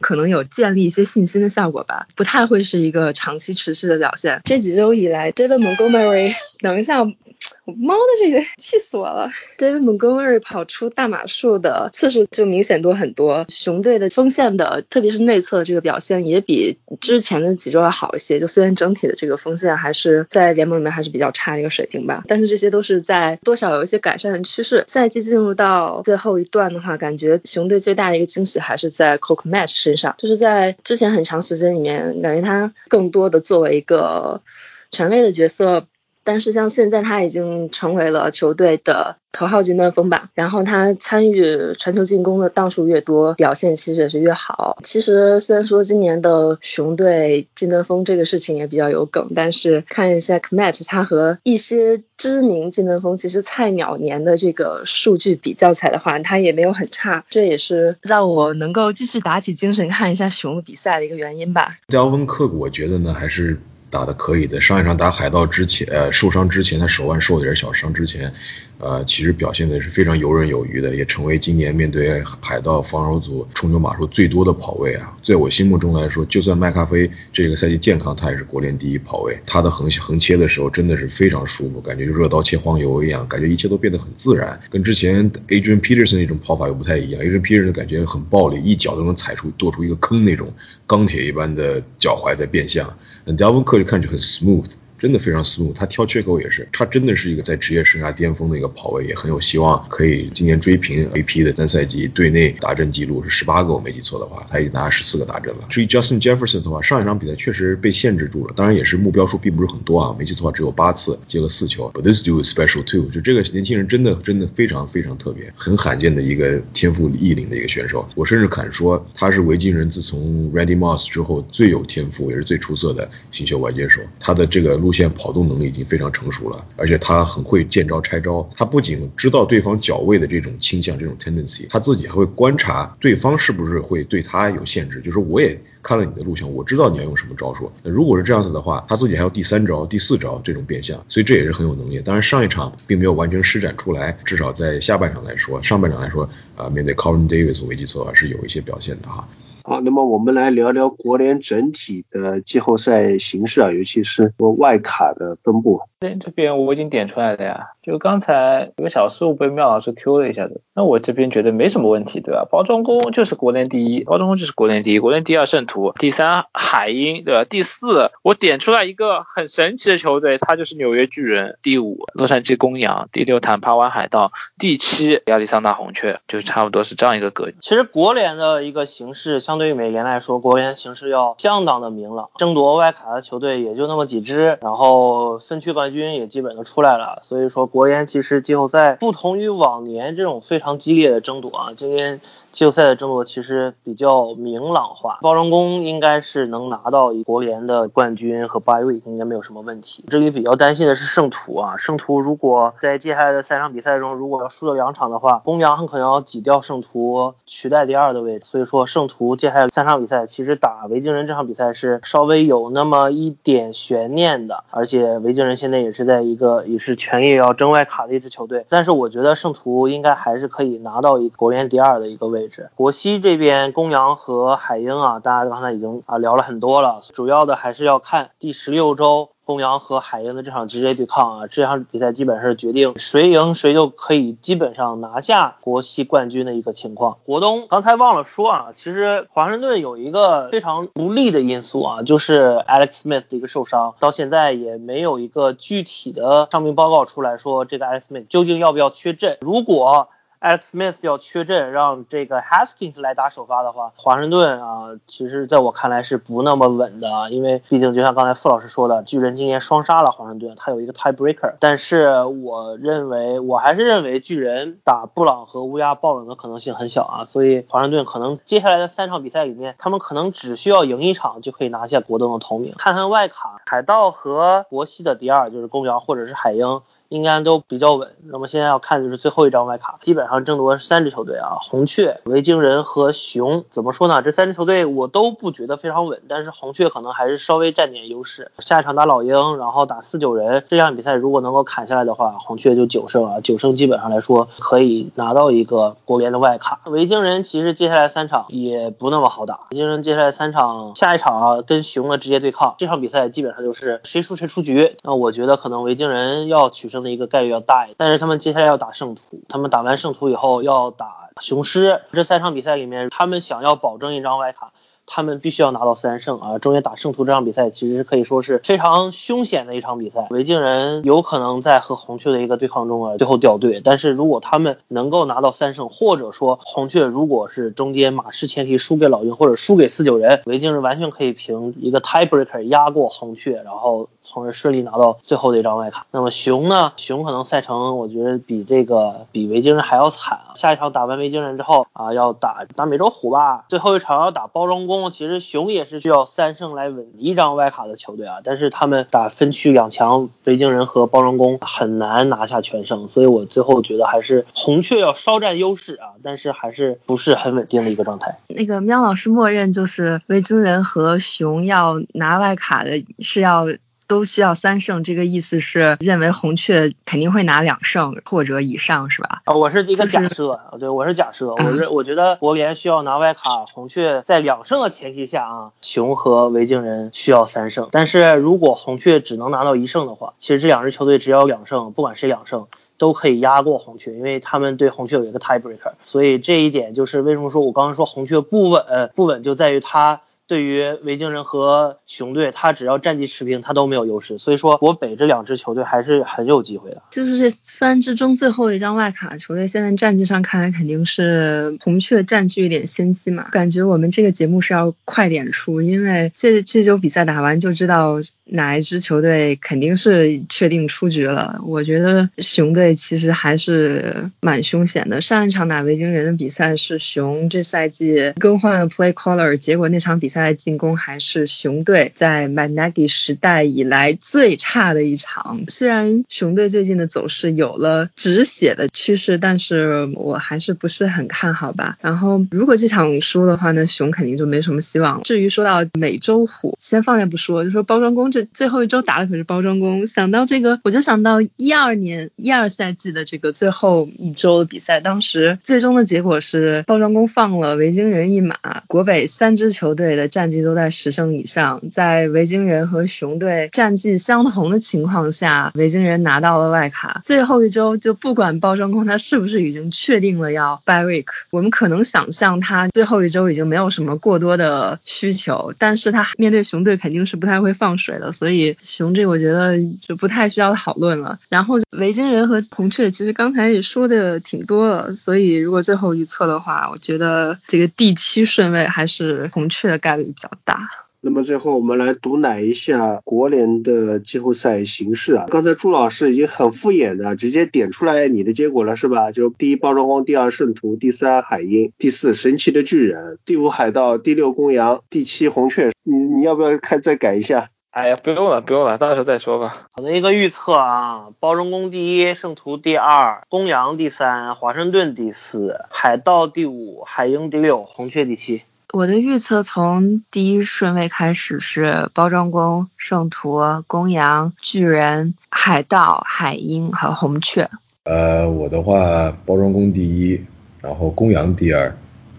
可能有建立一些信心的效果吧，不太会是一个长期持续的表现。这几周以来，David Montgomery，能像下，猫的这个 气死我了！David Montgomery 跑出大马数的次数就明显多很多，熊队的锋线的，特别是内侧这个表现也比之前的几周要好一些。就虽然整体的这个锋线还是在联盟里面还是比较差的一个水平吧，但是这些都是在多少有一些改善的趋势。赛季进入到最后一段的话，感觉熊队最大的一个惊喜还是在 Coke Match 身上，就是在之前很长时间里面，感觉他更多的作为一个权威的角色。但是像现在他已经成为了球队的头号金端锋吧，然后他参与传球进攻的档数越多，表现其实也是越好。其实虽然说今年的熊队金端锋这个事情也比较有梗，但是看一下 Match 他和一些知名金端锋其实菜鸟年的这个数据比较起来的话，他也没有很差，这也是让我能够继续打起精神看一下熊的比赛的一个原因吧。刁文克，我觉得呢还是。打的可以的，上一场打海盗之前，呃，受伤之前，他手腕受了点小伤之前，呃，其实表现的是非常游刃有余的，也成为今年面对海盗防守组冲球码数最多的跑位啊。在我心目中来说，就算麦咖啡这个赛季健康，他也是国联第一跑位。他的横横切的时候真的是非常舒服，感觉就热刀切黄油一样，感觉一切都变得很自然，跟之前 Adrian Peterson 那种跑法又不太一样。Adrian Peterson 感觉很暴力，一脚都能踩出跺出一个坑那种钢铁一般的脚踝在变向。那 Delvin 克就看着很 smooth。真的非常 smooth，他挑缺口也是，他真的是一个在职业生涯巅峰的一个跑位，也很有希望可以今年追平 AP 的单赛季队内达阵记录是十八个，我没记错的话，他已经拿了十四个达阵了。至于 Justin Jefferson 的话，上一场比赛确实被限制住了，当然也是目标数并不是很多啊，没记错只有八次接了四球。But this dude is special too，就这个年轻人真的真的非常非常特别，很罕见的一个天赋异禀的一个选手。我甚至敢说他是维京人自从 Randy Moss 之后最有天赋也是最出色的新秀外接手，他的这个路路线跑动能力。已经非常成熟了，而且他很会见招拆招。他不仅知道对方脚位的这种倾向、这种 tendency，他自己还会观察对方是不是会对他有限制。就是我也看了你的录像，我知道你要用什么招数。如果是这样子的话，他自己还有第三招、第四招这种变相，所以这也是很有能力。当然上一场并没有完全施展出来，至少在下半场来说，上半场来说，啊，面对 Colin Davis 危机策划是有一些表现的哈。好，那么我们来聊聊国联整体的季后赛形势啊，尤其是外卡的分布。这边我已经点出来了呀，就刚才有个小失误被妙老师 Q 了一下子，那我这边觉得没什么问题，对吧？包装工就是国联第一，包装工就是国联第一，国联第二圣徒，第三海鹰，对吧？第四我点出来一个很神奇的球队，它就是纽约巨人，第五洛杉矶公羊，第六坦帕湾海盗，第七亚利桑那红雀，就差不多是这样一个格局。其实国联的一个形势，相对于美联来说，国联形势要相当的明朗，争夺外卡的球队也就那么几支，然后分区冠。军也基本都出来了，所以说国联其实季后赛不同于往年这种非常激烈的争夺啊，今天。季后赛的争夺其实比较明朗化，包装工应该是能拿到一国联的冠军和八位，应该没有什么问题。这里比较担心的是圣徒啊，圣徒如果在接下来的三场比赛中，如果要输掉两场的话，公羊很可能要挤掉圣徒取代第二的位置。所以说圣徒接下来三场比赛，其实打维京人这场比赛是稍微有那么一点悬念的，而且维京人现在也是在一个也是全力要争外卡的一支球队，但是我觉得圣徒应该还是可以拿到一国联第二的一个位。位置，国西这边公羊和海鹰啊，大家刚才已经啊聊了很多了，主要的还是要看第十六周公羊和海鹰的这场直接对抗啊，这场比赛基本上是决定谁赢谁就可以基本上拿下国西冠军的一个情况。国东刚才忘了说啊，其实华盛顿有一个非常不利的因素啊，就是 Alex Smith 的一个受伤，到现在也没有一个具体的伤病报告出来说这个 Alex Smith 究竟要不要缺阵，如果。Alex Smith 要缺阵，让这个 Haskins 来打首发的话，华盛顿啊，其实在我看来是不那么稳的啊，因为毕竟就像刚才傅老师说的，巨人今年双杀了华盛顿，他有一个 tiebreaker。但是我认为，我还是认为巨人打布朗和乌鸦爆冷的可能性很小啊，所以华盛顿可能接下来的三场比赛里面，他们可能只需要赢一场就可以拿下国东的头名。看看外卡，海盗和国西的第二就是公羊或者是海鹰。应该都比较稳。那么现在要看的就是最后一张外卡，基本上争夺三支球队啊，红雀、维京人和熊。怎么说呢？这三支球队我都不觉得非常稳，但是红雀可能还是稍微占点优势。下一场打老鹰，然后打四九人，这场比赛如果能够砍下来的话，红雀就九胜啊，九胜基本上来说可以拿到一个国联的外卡。维京人其实接下来三场也不那么好打，维京人接下来三场，下一场啊跟熊的直接对抗，这场比赛基本上就是谁输谁出局。那我觉得可能维京人要取胜。的一个概率要大一点。但是他们接下来要打圣徒，他们打完圣徒以后要打雄狮，这三场比赛里面，他们想要保证一张外卡。他们必须要拿到三胜啊！中间打圣徒这场比赛，其实可以说是非常凶险的一场比赛。维京人有可能在和红雀的一个对抗中啊，最后掉队。但是如果他们能够拿到三胜，或者说红雀如果是中间马失前蹄输给老鹰或者输给四九人，维京人完全可以凭一个 tiebreaker 压过红雀，然后。从而顺利拿到最后的一张外卡。那么熊呢？熊可能赛程我觉得比这个比维京人还要惨啊。下一场打完维京人之后啊，要打打美洲虎吧。最后一场要打包装工。其实熊也是需要三胜来稳一张外卡的球队啊。但是他们打分区两强，维京人和包装工很难拿下全胜。所以我最后觉得还是红雀要稍占优势啊，但是还是不是很稳定的一个状态。那个喵老师默认就是维京人和熊要拿外卡的是要。都需要三胜，这个意思是认为红雀肯定会拿两胜或者以上，是吧？啊，我是一个假设，对，我是假设，我是我觉得国联需要拿外卡，红雀在两胜的前提下啊，熊和维京人需要三胜，但是如果红雀只能拿到一胜的话，其实这两支球队只要两胜，不管谁两胜都可以压过红雀，因为他们对红雀有一个 tiebreaker，所以这一点就是为什么说我刚刚说红雀不稳，不稳就在于他。对于维京人和熊队，他只要战绩持平，他都没有优势。所以说，我北这两支球队还是很有机会的。就是这三支中最后一张外卡球队，现在战绩上看来肯定是红雀占据一点先机嘛。感觉我们这个节目是要快点出，因为这这周比赛打完就知道哪一支球队肯定是确定出局了。我觉得熊队其实还是蛮凶险的。上一场打维京人的比赛是熊这赛季更换了 play caller，结果那场比赛。在进攻还是熊队在 Magnagi 时代以来最差的一场。虽然熊队最近的走势有了止血的趋势，但是我还是不是很看好吧。然后如果这场输的话呢，熊肯定就没什么希望。至于说到美洲虎，先放下不说，就说包装工这最后一周打的可是包装工。想到这个，我就想到一二年一二赛季的这个最后一周的比赛，当时最终的结果是包装工放了维京人一马，国北三支球队的。战绩都在十胜以上，在维京人和熊队战绩相同的情况下，维京人拿到了外卡。最后一周就不管包装工他是不是已经确定了要 by week，我们可能想象他最后一周已经没有什么过多的需求，但是他面对熊队肯定是不太会放水的，所以熊这我觉得就不太需要讨论了。然后维京人和红雀其实刚才也说的挺多了，所以如果最后预测的话，我觉得这个第七顺位还是红雀的概率。比较大。那么最后我们来毒奶一下国联的季后赛形势啊。刚才朱老师已经很敷衍的直接点出来你的结果了是吧？就第一包装工，第二圣徒，第三海鹰，第四神奇的巨人，第五海盗，第六公羊，第七红雀。你你要不要看再改一下？哎呀，不用了不用了，到时候再说吧。我的一个预测啊，包装工第一，圣徒第二，公羊第三，华盛顿第四，海盗第五，海鹰第六，红雀第七。我的预测从第一顺位开始是包装工、圣徒、公羊、巨人、海盗、海鹰和红雀。呃，我的话，包装工第一，然后公羊第二，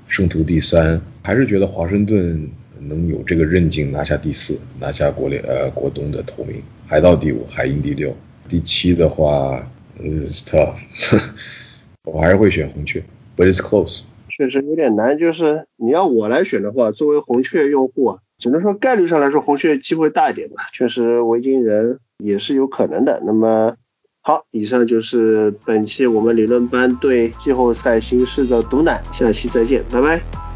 圣徒第三，还是觉得华盛顿能有这个韧劲拿下第四，拿下国联呃国东的头名。海盗第五，海鹰第六，第七的话，is tough，我还是会选红雀，but it's close。确实有点难，就是你要我来选的话，作为红雀用户啊，只能说概率上来说红雀机会大一点吧。确实维京人也是有可能的。那么好，以上就是本期我们理论班对季后赛形势的毒奶，下期再见，拜拜。